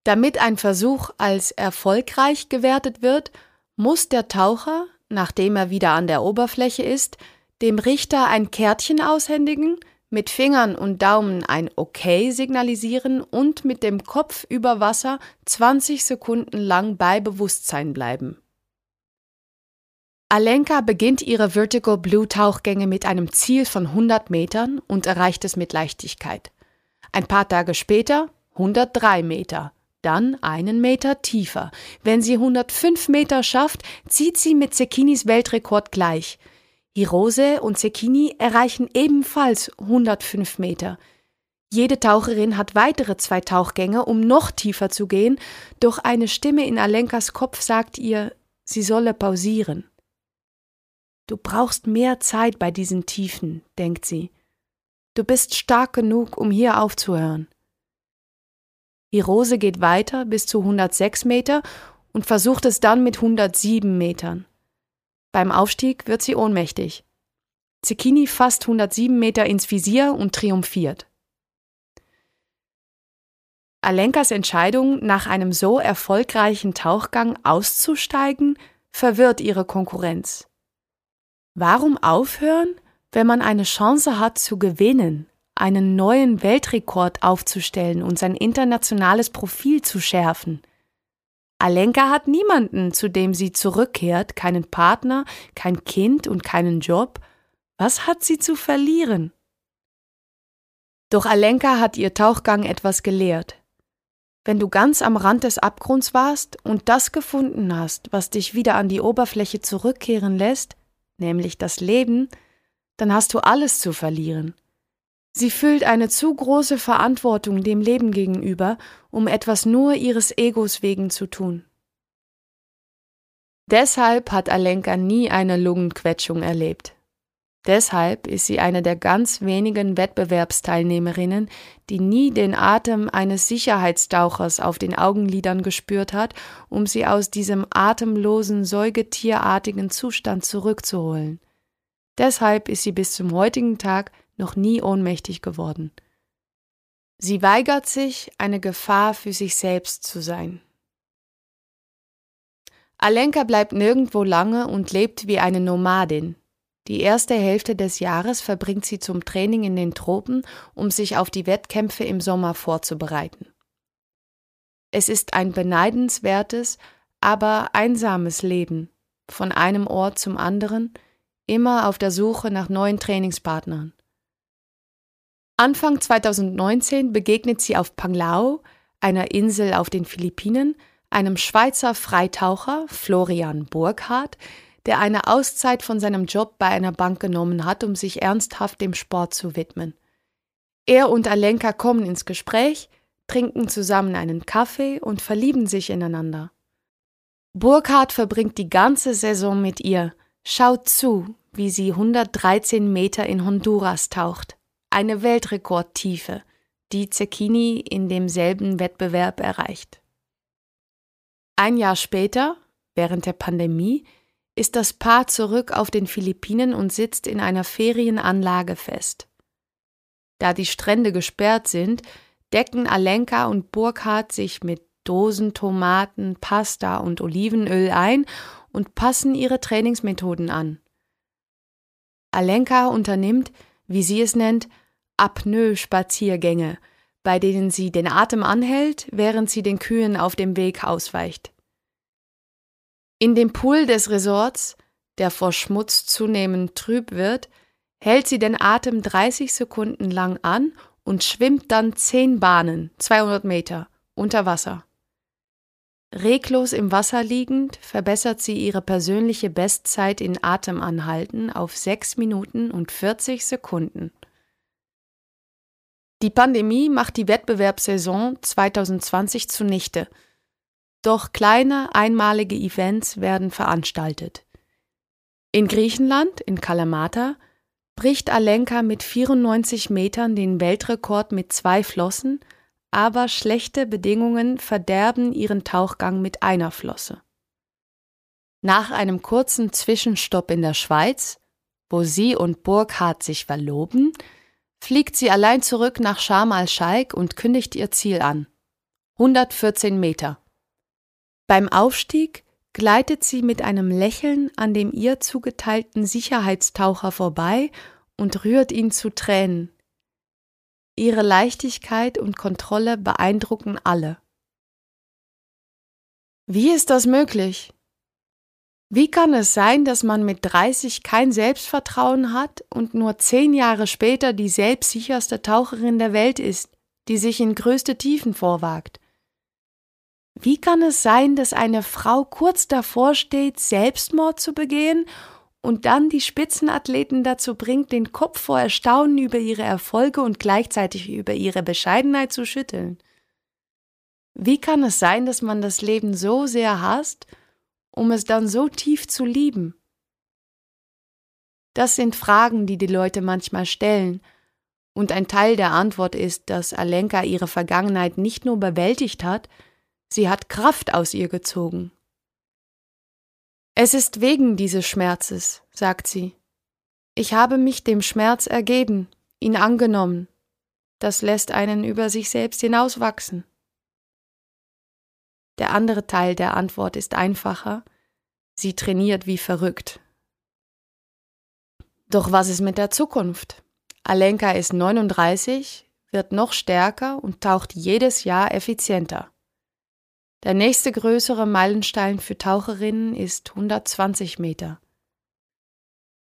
Speaker 2: Damit ein Versuch als erfolgreich gewertet wird, muss der Taucher, nachdem er wieder an der Oberfläche ist, dem Richter ein Kärtchen aushändigen, mit Fingern und Daumen ein Okay signalisieren und mit dem Kopf über Wasser 20 Sekunden lang bei Bewusstsein bleiben. Alenka beginnt ihre Vertical Blue Tauchgänge mit einem Ziel von 100 Metern und erreicht es mit Leichtigkeit. Ein paar Tage später 103 Meter, dann einen Meter tiefer. Wenn sie 105 Meter schafft, zieht sie mit Zekinis Weltrekord gleich – Hirose und Sekini erreichen ebenfalls 105 Meter. Jede Taucherin hat weitere zwei Tauchgänge, um noch tiefer zu gehen, doch eine Stimme in Alenkas Kopf sagt ihr, sie solle pausieren. Du brauchst mehr Zeit bei diesen Tiefen, denkt sie. Du bist stark genug, um hier aufzuhören. Hirose geht weiter bis zu 106 Meter und versucht es dann mit 107 Metern. Beim Aufstieg wird sie ohnmächtig. Zecchini fasst 107 Meter ins Visier und triumphiert. Alenkas Entscheidung, nach einem so erfolgreichen Tauchgang auszusteigen, verwirrt ihre Konkurrenz. Warum aufhören, wenn man eine Chance hat zu gewinnen, einen neuen Weltrekord aufzustellen und sein internationales Profil zu schärfen? Alenka hat niemanden, zu dem sie zurückkehrt, keinen Partner, kein Kind und keinen Job. Was hat sie zu verlieren? Doch Alenka hat ihr Tauchgang etwas gelehrt. Wenn du ganz am Rand des Abgrunds warst und das gefunden hast, was dich wieder an die Oberfläche zurückkehren lässt, nämlich das Leben, dann hast du alles zu verlieren. Sie fühlt eine zu große Verantwortung dem Leben gegenüber, um etwas nur ihres Egos wegen zu tun. Deshalb hat Alenka nie eine Lungenquetschung erlebt. Deshalb ist sie eine der ganz wenigen Wettbewerbsteilnehmerinnen, die nie den Atem eines Sicherheitstauchers auf den Augenlidern gespürt hat, um sie aus diesem atemlosen, säugetierartigen Zustand zurückzuholen. Deshalb ist sie bis zum heutigen Tag noch nie ohnmächtig geworden. Sie weigert sich, eine Gefahr für sich selbst zu sein. Alenka bleibt nirgendwo lange und lebt wie eine Nomadin. Die erste Hälfte des Jahres verbringt sie zum Training in den Tropen, um sich auf die Wettkämpfe im Sommer vorzubereiten. Es ist ein beneidenswertes, aber einsames Leben, von einem Ort zum anderen, immer auf der Suche nach neuen Trainingspartnern. Anfang 2019 begegnet sie auf Panglao, einer Insel auf den Philippinen, einem Schweizer Freitaucher, Florian Burkhardt, der eine Auszeit von seinem Job bei einer Bank genommen hat, um sich ernsthaft dem Sport zu widmen. Er und Alenka kommen ins Gespräch, trinken zusammen einen Kaffee und verlieben sich ineinander. Burkhardt verbringt die ganze Saison mit ihr, schaut zu, wie sie 113 Meter in Honduras taucht eine Weltrekordtiefe, die Zecchini in demselben Wettbewerb erreicht. Ein Jahr später, während der Pandemie, ist das Paar zurück auf den Philippinen und sitzt in einer Ferienanlage fest. Da die Strände gesperrt sind, decken Alenka und Burkhardt sich mit Dosen Tomaten, Pasta und Olivenöl ein und passen ihre Trainingsmethoden an. Alenka unternimmt, wie sie es nennt, Apnoe-Spaziergänge, bei denen sie den Atem anhält, während sie den Kühen auf dem Weg ausweicht. In dem Pool des Resorts, der vor Schmutz zunehmend trüb wird, hält sie den Atem 30 Sekunden lang an und schwimmt dann 10 Bahnen, 200 Meter, unter Wasser. Reglos im Wasser liegend verbessert sie ihre persönliche Bestzeit in Atemanhalten auf 6 Minuten und 40 Sekunden. Die Pandemie macht die Wettbewerbssaison 2020 zunichte. Doch kleine, einmalige Events werden veranstaltet. In Griechenland, in Kalamata, bricht Alenka mit 94 Metern den Weltrekord mit zwei Flossen – aber schlechte Bedingungen verderben ihren Tauchgang mit einer Flosse. Nach einem kurzen Zwischenstopp in der Schweiz, wo sie und Burkhardt sich verloben, fliegt sie allein zurück nach Sharm al-Sheikh und kündigt ihr Ziel an. 114 Meter. Beim Aufstieg gleitet sie mit einem Lächeln an dem ihr zugeteilten Sicherheitstaucher vorbei und rührt ihn zu Tränen. Ihre Leichtigkeit und Kontrolle beeindrucken alle. Wie ist das möglich? Wie kann es sein, dass man mit 30 kein Selbstvertrauen hat und nur zehn Jahre später die selbstsicherste Taucherin der Welt ist, die sich in größte Tiefen vorwagt? Wie kann es sein, dass eine Frau kurz davor steht, Selbstmord zu begehen und dann die Spitzenathleten dazu bringt, den Kopf vor Erstaunen über ihre Erfolge und gleichzeitig über ihre Bescheidenheit zu schütteln. Wie kann es sein, dass man das Leben so sehr hasst, um es dann so tief zu lieben? Das sind Fragen, die die Leute manchmal stellen, und ein Teil der Antwort ist, dass Alenka ihre Vergangenheit nicht nur bewältigt hat, sie hat Kraft aus ihr gezogen. Es ist wegen dieses Schmerzes, sagt sie. Ich habe mich dem Schmerz ergeben, ihn angenommen. Das lässt einen über sich selbst hinauswachsen. Der andere Teil der Antwort ist einfacher. Sie trainiert wie verrückt. Doch was ist mit der Zukunft? Alenka ist 39, wird noch stärker und taucht jedes Jahr effizienter. Der nächste größere Meilenstein für Taucherinnen ist 120 Meter.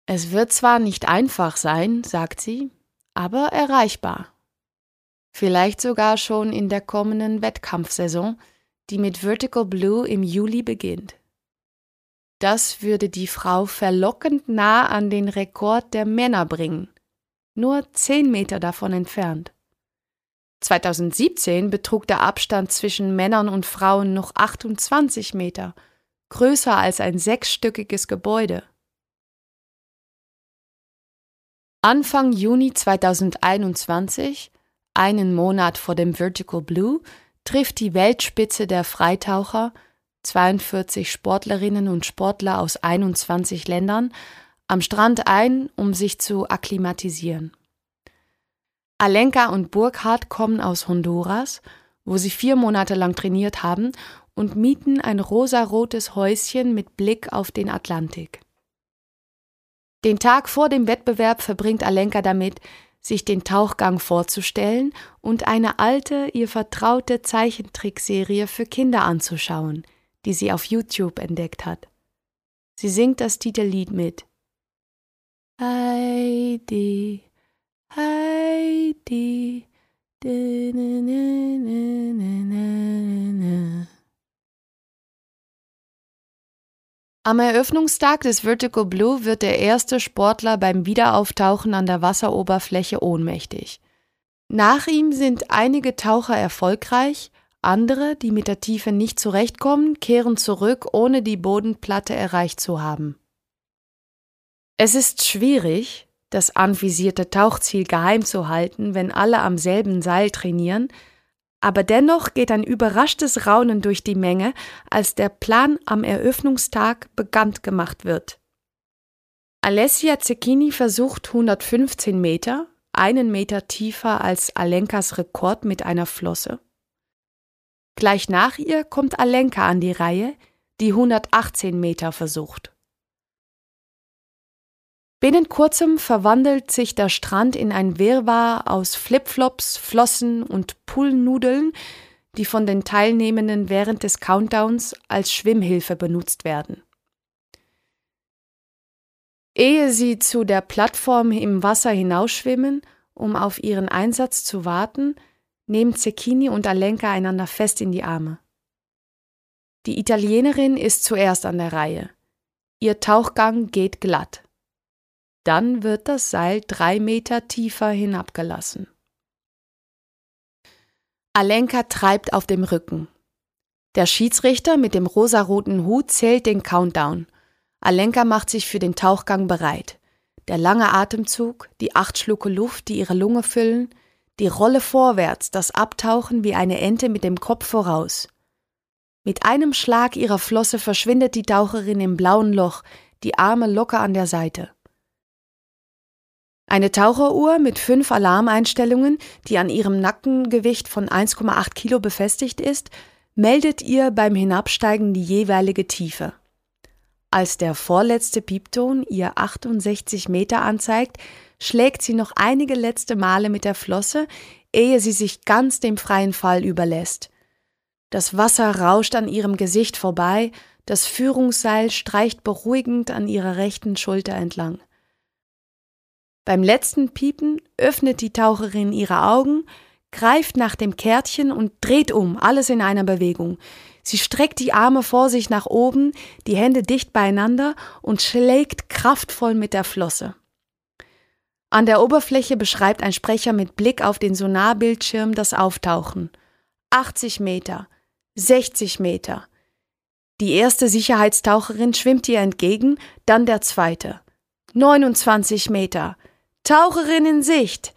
Speaker 2: Es wird zwar nicht einfach sein, sagt sie, aber erreichbar. Vielleicht sogar schon in der kommenden Wettkampfsaison, die mit Vertical Blue im Juli beginnt. Das würde die Frau verlockend nah an den Rekord der Männer bringen, nur zehn Meter davon entfernt. 2017 betrug der Abstand zwischen Männern und Frauen noch 28 Meter, größer als ein sechsstöckiges Gebäude. Anfang Juni 2021, einen Monat vor dem Vertical Blue, trifft die Weltspitze der Freitaucher, 42 Sportlerinnen und Sportler aus 21 Ländern, am Strand ein, um sich zu akklimatisieren. Alenka und Burkhardt kommen aus Honduras, wo sie vier Monate lang trainiert haben und mieten ein rosarotes Häuschen mit Blick auf den Atlantik. Den Tag vor dem Wettbewerb verbringt Alenka damit, sich den Tauchgang vorzustellen und eine alte, ihr vertraute Zeichentrickserie für Kinder anzuschauen, die sie auf YouTube entdeckt hat. Sie singt das Titellied mit. Heidi, Heidi. Am Eröffnungstag des Vertical Blue wird der erste Sportler beim Wiederauftauchen an der Wasseroberfläche ohnmächtig. Nach ihm sind einige Taucher erfolgreich, andere, die mit der Tiefe nicht zurechtkommen, kehren zurück, ohne die Bodenplatte erreicht zu haben. Es ist schwierig, das anvisierte Tauchziel geheim zu halten, wenn alle am selben Seil trainieren, aber dennoch geht ein überraschtes Raunen durch die Menge, als der Plan am Eröffnungstag bekannt gemacht wird. Alessia Zecchini versucht 115 Meter, einen Meter tiefer als Alenkas Rekord mit einer Flosse. Gleich nach ihr kommt Alenka an die Reihe, die 118 Meter versucht. Binnen kurzem verwandelt sich der Strand in ein Wirrwarr aus Flipflops, Flossen und Pullnudeln, die von den Teilnehmenden während des Countdowns als Schwimmhilfe benutzt werden. Ehe sie zu der Plattform im Wasser hinausschwimmen, um auf ihren Einsatz zu warten, nehmen Zecchini und Alenka einander fest in die Arme. Die Italienerin ist zuerst an der Reihe. Ihr Tauchgang geht glatt. Dann wird das Seil drei Meter tiefer hinabgelassen. Alenka treibt auf dem Rücken. Der Schiedsrichter mit dem rosaroten Hut zählt den Countdown. Alenka macht sich für den Tauchgang bereit. Der lange Atemzug, die acht Schlucke Luft, die ihre Lunge füllen, die Rolle vorwärts, das Abtauchen wie eine Ente mit dem Kopf voraus. Mit einem Schlag ihrer Flosse verschwindet die Taucherin im blauen Loch, die Arme locker an der Seite. Eine Taucheruhr mit fünf Alarmeinstellungen, die an ihrem Nackengewicht von 1,8 Kilo befestigt ist, meldet ihr beim Hinabsteigen die jeweilige Tiefe. Als der vorletzte Piepton ihr 68 Meter anzeigt, schlägt sie noch einige letzte Male mit der Flosse, ehe sie sich ganz dem freien Fall überlässt. Das Wasser rauscht an ihrem Gesicht vorbei, das Führungsseil streicht beruhigend an ihrer rechten Schulter entlang. Beim letzten Piepen öffnet die Taucherin ihre Augen, greift nach dem Kärtchen und dreht um, alles in einer Bewegung. Sie streckt die Arme vor sich nach oben, die Hände dicht beieinander und schlägt kraftvoll mit der Flosse. An der Oberfläche beschreibt ein Sprecher mit Blick auf den Sonarbildschirm das Auftauchen. 80 Meter, 60 Meter. Die erste Sicherheitstaucherin schwimmt ihr entgegen, dann der zweite. 29 Meter. Taucherin in Sicht.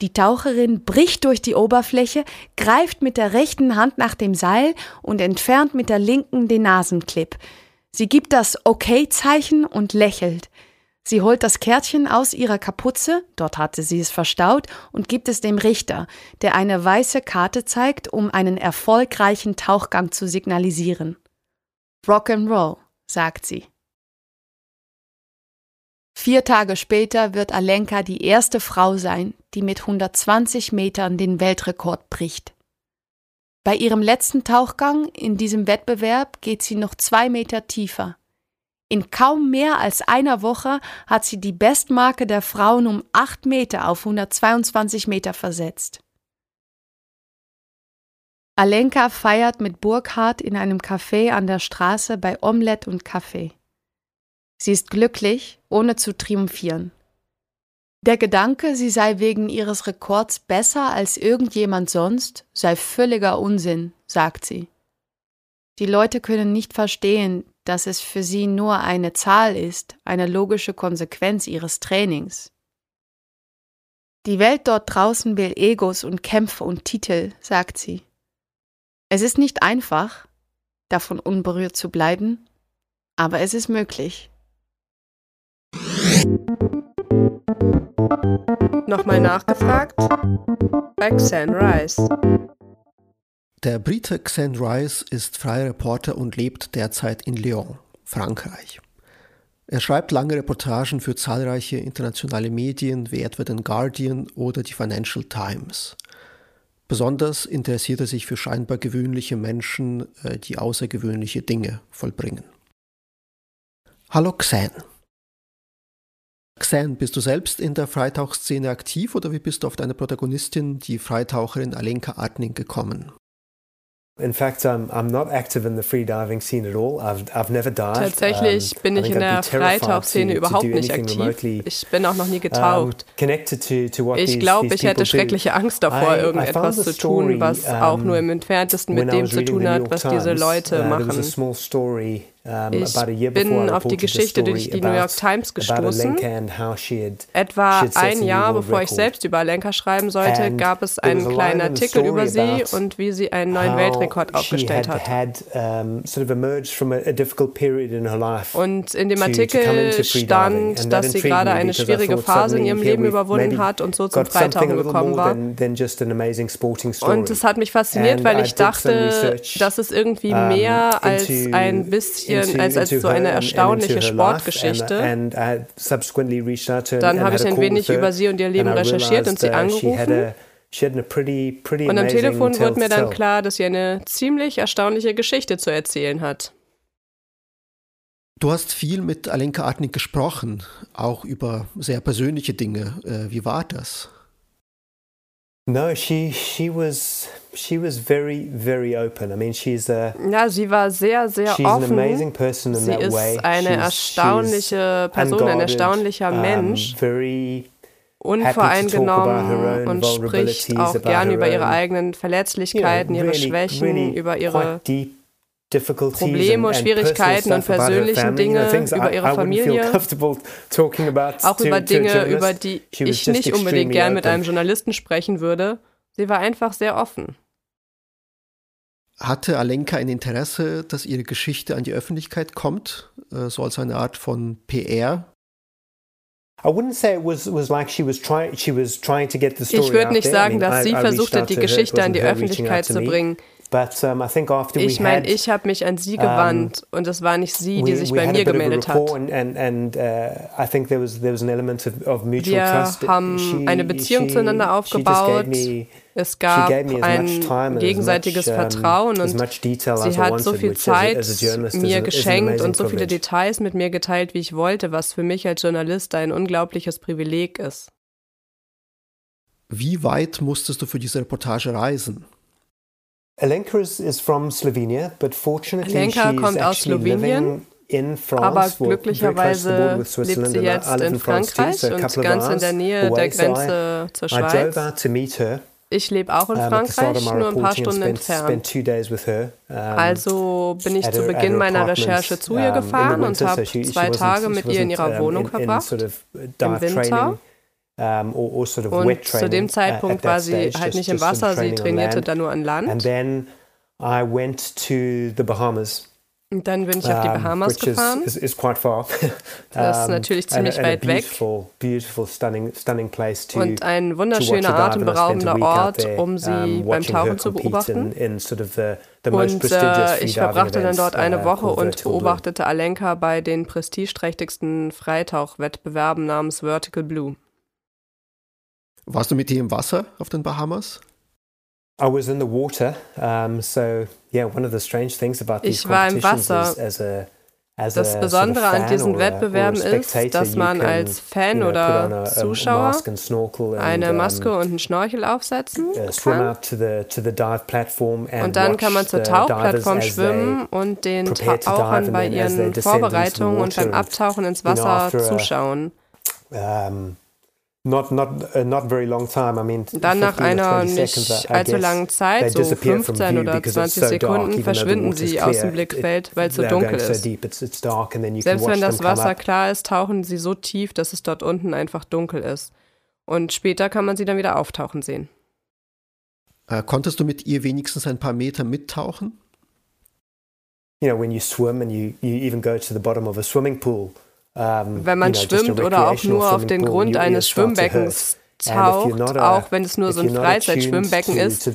Speaker 2: Die Taucherin bricht durch die Oberfläche, greift mit der rechten Hand nach dem Seil und entfernt mit der linken den Nasenclip. Sie gibt das Okay-Zeichen und lächelt. Sie holt das Kärtchen aus ihrer Kapuze, dort hatte sie es verstaut, und gibt es dem Richter, der eine weiße Karte zeigt, um einen erfolgreichen Tauchgang zu signalisieren. Rock'n'Roll, sagt sie. Vier Tage später wird Alenka die erste Frau sein, die mit 120 Metern den Weltrekord bricht. Bei ihrem letzten Tauchgang in diesem Wettbewerb geht sie noch zwei Meter tiefer. In kaum mehr als einer Woche hat sie die Bestmarke der Frauen um acht Meter auf 122 Meter versetzt. Alenka feiert mit Burkhardt in einem Café an der Straße bei Omelette und Kaffee. Sie ist glücklich, ohne zu triumphieren. Der Gedanke, sie sei wegen ihres Rekords besser als irgendjemand sonst, sei völliger Unsinn, sagt sie. Die Leute können nicht verstehen, dass es für sie nur eine Zahl ist, eine logische Konsequenz ihres Trainings. Die Welt dort draußen will Egos und Kämpfe und Titel, sagt sie. Es ist nicht einfach, davon unberührt zu bleiben, aber es ist möglich.
Speaker 1: Nochmal nachgefragt? Bei Xan Rice.
Speaker 3: Der Brite Xan Rice ist freier Reporter und lebt derzeit in Lyon, Frankreich. Er schreibt lange Reportagen für zahlreiche internationale Medien wie etwa den Guardian oder die Financial Times. Besonders interessiert er sich für scheinbar gewöhnliche Menschen, äh, die außergewöhnliche Dinge vollbringen. Hallo Xan. Xan, bist du selbst in der Freitauchszene aktiv oder wie bist du auf deine Protagonistin, die Freitaucherin Alenka Artning, gekommen?
Speaker 1: Tatsächlich bin ich in der Freitauchszene überhaupt nicht aktiv. Ich bin auch noch nie getaucht. Ich glaube, ich hätte schreckliche Angst davor, irgendetwas zu tun, was auch nur im entferntesten mit dem zu tun hat, was diese Leute uh, machen. Ich bin auf die Geschichte durch die New York Times gestoßen. Etwa ein Jahr bevor ich selbst über Alenka schreiben sollte, gab es einen kleinen Artikel über sie und wie sie einen neuen Weltrekord aufgestellt hat. Und in dem Artikel stand, dass sie gerade eine schwierige Phase in ihrem Leben überwunden hat und so zum Freitauchen gekommen war. Und es hat mich fasziniert, weil ich dachte, dass es irgendwie mehr als ein bisschen bisschen als, als so eine erstaunliche Sportgeschichte. Dann habe ich ein wenig über sie und ihr Leben recherchiert und sie uh, angerufen. Und am Telefon wurde mir dann klar, dass sie eine ziemlich erstaunliche Geschichte zu erzählen hat.
Speaker 3: Du hast viel mit Alenka Artnik gesprochen, auch über sehr persönliche Dinge. Äh, wie war das? No, she she was she was very very open. I mean, she's a
Speaker 1: Ja, sie war sehr sehr
Speaker 3: she's
Speaker 1: offen.
Speaker 3: An amazing person in
Speaker 1: sie
Speaker 3: that
Speaker 1: ist
Speaker 3: way.
Speaker 1: eine
Speaker 3: she's,
Speaker 1: erstaunliche
Speaker 3: she's
Speaker 1: Person, ein erstaunlicher
Speaker 3: um,
Speaker 1: Mensch,
Speaker 3: very
Speaker 1: unvoreingenommen und spricht auch gerne über ihre eigenen Verletzlichkeiten, ihre Schwächen, über ihre Probleme, Schwierigkeiten und persönlichen Dinge, über ihre Familie, auch über Dinge, über die ich nicht unbedingt gern mit einem Journalisten sprechen würde. Sie war einfach sehr offen.
Speaker 3: Hatte Alenka ein Interesse, dass ihre Geschichte an die Öffentlichkeit kommt, äh, so als eine Art von PR?
Speaker 1: Ich würde nicht sagen, dass sie versuchte, die Geschichte an die Öffentlichkeit zu bringen. Ich meine, ich habe mich an sie gewandt und es war nicht sie, die sich bei mir gemeldet hat. Uh, Wir haben eine Beziehung zueinander aufgebaut. Es gab ein gegenseitiges uh, Vertrauen und sie hat so viel Zeit mir geschenkt und so viele Details mit mir geteilt, wie ich wollte, was für mich als Journalist ein unglaubliches Privileg ist.
Speaker 3: Wie weit musstest du für diese Reportage reisen?
Speaker 1: Alenka kommt aus Slowenien. Aber glücklicherweise lebt sie jetzt in Frankreich und ganz in der Nähe der Grenze zur Schweiz. Ich lebe auch in Frankreich, nur ein paar Stunden entfernt. Also bin ich zu Beginn meiner Recherche zu ihr gefahren und habe zwei Tage mit ihr in ihrer Wohnung verbracht, im Winter. Und zu dem Zeitpunkt war sie halt nicht im Wasser, sie trainierte da nur an Land. Und dann bin ich auf die Bahamas gefahren.
Speaker 3: Is, is quite far.
Speaker 1: das ist natürlich ziemlich and, weit weg.
Speaker 3: Beautiful, stunning, stunning place to,
Speaker 1: Und ein wunderschöner, atemberaubender Ort, um sie um, beim Tauchen zu beobachten. Sort of the, the und äh, ich verbrachte dann dort eine uh, Woche und beobachtete Alenka bei den prestigeträchtigsten Freitauchwettbewerben namens Vertical Blue.
Speaker 3: Warst du mit ihr im Wasser auf den Bahamas?
Speaker 1: I was in the water. Um, so yeah, one of the strange things about these ich war im Wasser. As a, as das Besondere an diesen Wettbewerben ist, dass man als Fan oder Zuschauer eine Maske und einen Schnorchel aufsetzen uh, kann. Und dann kann man zur Tauchplattform schwimmen und den Tauchern bei ihren Vorbereitungen und beim Abtauchen ins Wasser zuschauen.
Speaker 3: Not, not, uh, not very long time. I mean,
Speaker 1: Dann nach einer nicht allzu langen Zeit, so 15 oder 20 Sekunden, verschwinden sie aus dem Blickfeld, weil es so dunkel ist. Selbst wenn das Wasser klar ist, tauchen sie so tief, dass es dort unten einfach dunkel ist. Und später kann man sie dann wieder auftauchen sehen.
Speaker 3: Äh, konntest du mit ihr wenigstens ein paar Meter mittauchen?
Speaker 1: You know, when you swim and you, you even go to the bottom of a swimming pool, wenn man schwimmt oder auch nur auf den Grund eines Schwimmbeckens taucht, auch wenn es nur so ein Freizeitschwimmbecken ist,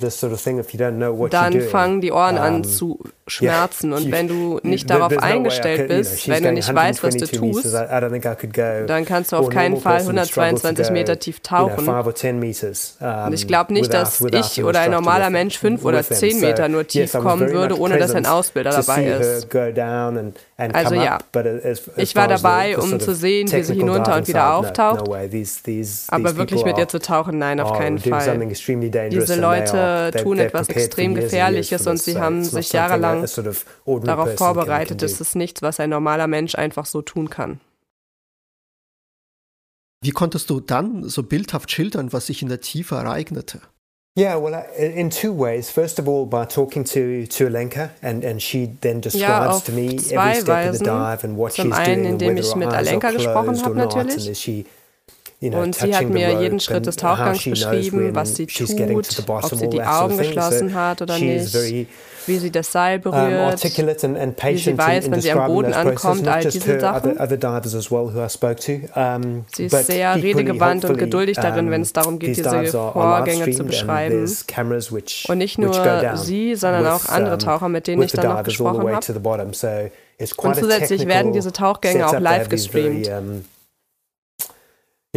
Speaker 1: dann fangen die Ohren an zu schmerzen. Und wenn du nicht darauf eingestellt bist, wenn du nicht weißt, was du tust, dann kannst du auf keinen Fall 122 Meter tief tauchen. Und ich glaube nicht, dass ich oder ein normaler Mensch fünf oder zehn Meter nur tief kommen würde, ohne dass ein Ausbilder dabei ist. Also ja, ich war dabei, um zu sehen, wie sie hinunter und wieder auftaucht. Aber wirklich mit ihr zu tauchen, nein, auf keinen Fall. Diese Leute tun etwas extrem Gefährliches und sie haben sich jahrelang lang darauf vorbereitet. Es ist nichts, was ein normaler Mensch einfach so tun kann.
Speaker 3: Wie konntest du dann so bildhaft schildern, was sich in der Tiefe ereignete?
Speaker 1: Yeah, well, in two ways. First of all, by talking to to Alenka, and and she then describes ja, to me every step Weisen. of the dive and what Zum she's einen, doing, indem ich mit Alenka gesprochen habe, natürlich. Und sie hat mir jeden Schritt des Tauchgangs beschrieben, was sie tut, ob sie die Augen geschlossen hat oder nicht, wie sie das Seil berührt, wie sie weiß, wenn sie am Boden ankommt, all diese Sachen. Sie ist sehr redegewandt und geduldig darin, wenn es darum geht, diese Vorgänge zu beschreiben. Und nicht nur sie, sondern auch andere Taucher, mit denen ich dann noch gesprochen habe. Und zusätzlich werden diese Tauchgänge auch live gestreamt.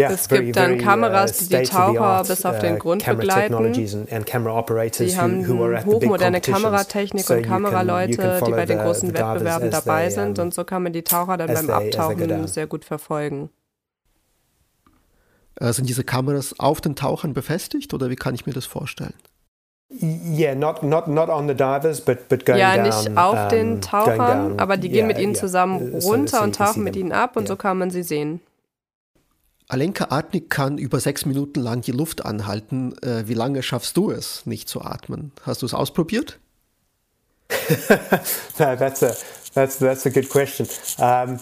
Speaker 1: Yeah, es gibt dann uh, Kameras, die die Taucher bis auf den uh, Grund begleiten. Sie haben hochmoderne Kameratechnik und Kameraleute, die bei den großen Wettbewerben dabei sind. Und so kann man die Taucher dann beim Abtauchen sehr gut verfolgen.
Speaker 3: Äh, sind diese Kameras auf den Tauchern befestigt oder wie kann ich mir das vorstellen?
Speaker 1: Yeah, not, not, not on the divers, but, but going ja, nicht down, auf den Tauchern, aber die gehen yeah, mit ihnen yeah. zusammen runter so und tauchen mit ihnen ab und so kann man sie sehen.
Speaker 3: Alenka Atnik kann über sechs Minuten lang die Luft anhalten. Äh, wie lange schaffst du es, nicht zu atmen? Hast du es ausprobiert?
Speaker 1: no, that's a, that's, that's a good question. Um,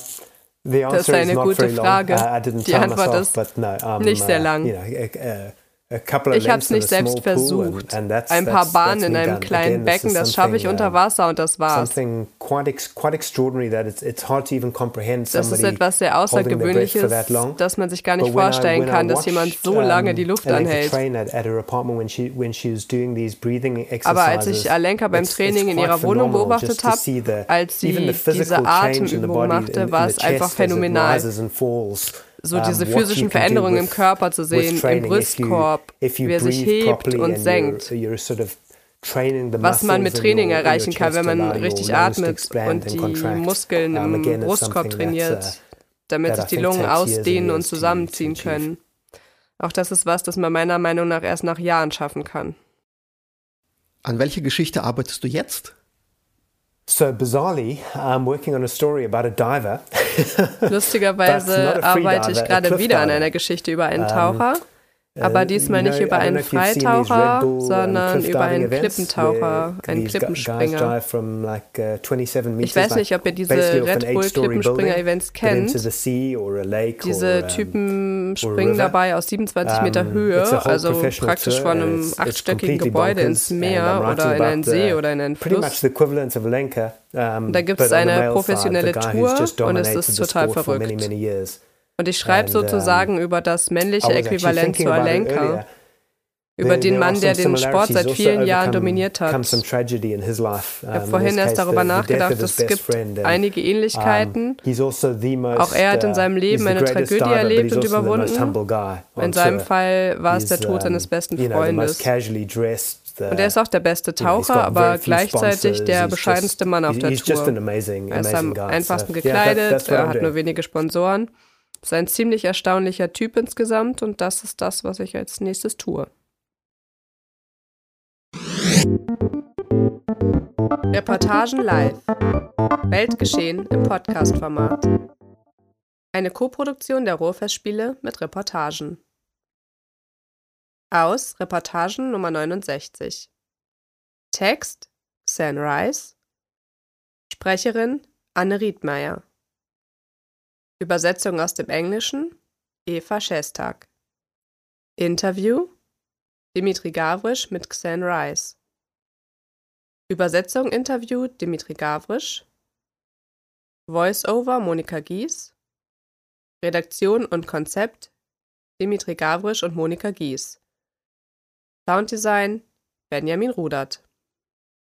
Speaker 4: das ist eine gute Frage. Uh, die Antwort ist no, um, nicht sehr uh, lang. You know, uh, ich habe es nicht selbst versucht. Ein paar Bahnen in einem kleinen Becken, das schaffe ich unter Wasser und das war's. Das ist etwas sehr Außergewöhnliches, dass man sich gar nicht vorstellen kann, dass jemand so lange die Luft anhält. Aber als ich Alenka beim Training in ihrer Wohnung beobachtet habe, als sie diese Atemübung machte, war es einfach phänomenal so diese physischen Veränderungen im Körper zu sehen, im Brustkorb, wie er sich hebt und senkt. Was man mit Training erreichen kann, wenn man richtig atmet und die Muskeln im Brustkorb trainiert, uh, damit sich die Lungen ausdehnen und zusammenziehen können. Auch das ist was, das man meiner Meinung nach erst nach Jahren schaffen kann.
Speaker 3: An welche Geschichte arbeitest du jetzt?
Speaker 1: So bizarrely, I'm working on a story about a diver.
Speaker 4: Lustigerweise arbeite ich gerade wieder an einer Geschichte über einen Taucher. Aber diesmal nicht über einen Freitaucher, sondern über einen Klippentaucher, einen Klippenspringer. Uh, ich weiß nicht, ob ihr diese Red Bull Klippenspringer-Events kennt. Diese Typen springen dabei aus 27 Meter Höhe, also praktisch von einem achtstöckigen Gebäude ins Meer oder in einen See oder in einen Fluss. Da gibt es eine professionelle Tour und es ist total verrückt. Und ich schreibe sozusagen über das männliche Äquivalent zu Alenka. Über den Mann, der den Sport seit vielen Jahren dominiert hat. Ich habe vorhin erst darüber nachgedacht, es gibt einige Ähnlichkeiten. Also Auch er hat in uh, seinem Leben eine Tragödie erlebt und also überwunden. In seinem Fall war es der Tod seines besten Freundes. Und er ist auch der beste Taucher, aber gleichzeitig der bescheidenste Mann auf der Tour. Er ist am einfachsten gekleidet, er hat nur wenige Sponsoren. Ist ein ziemlich erstaunlicher Typ insgesamt und das ist das, was ich als nächstes tue. Reportagen live. Weltgeschehen im Podcast-Format. Eine Koproduktion der Ruhrfestspiele mit Reportagen. Aus Reportagen Nummer 69. Text Xan Rice. Sprecherin Anne Riedmeier. Übersetzung aus dem Englischen Eva Schestag. Interview Dimitri Gavrisch mit Xan Rice. Übersetzung Interview Dimitri Gavrisch. Voice-Over Monika Gies. Redaktion und Konzept Dimitri Gavrisch und Monika Gies. Sounddesign Benjamin Rudert.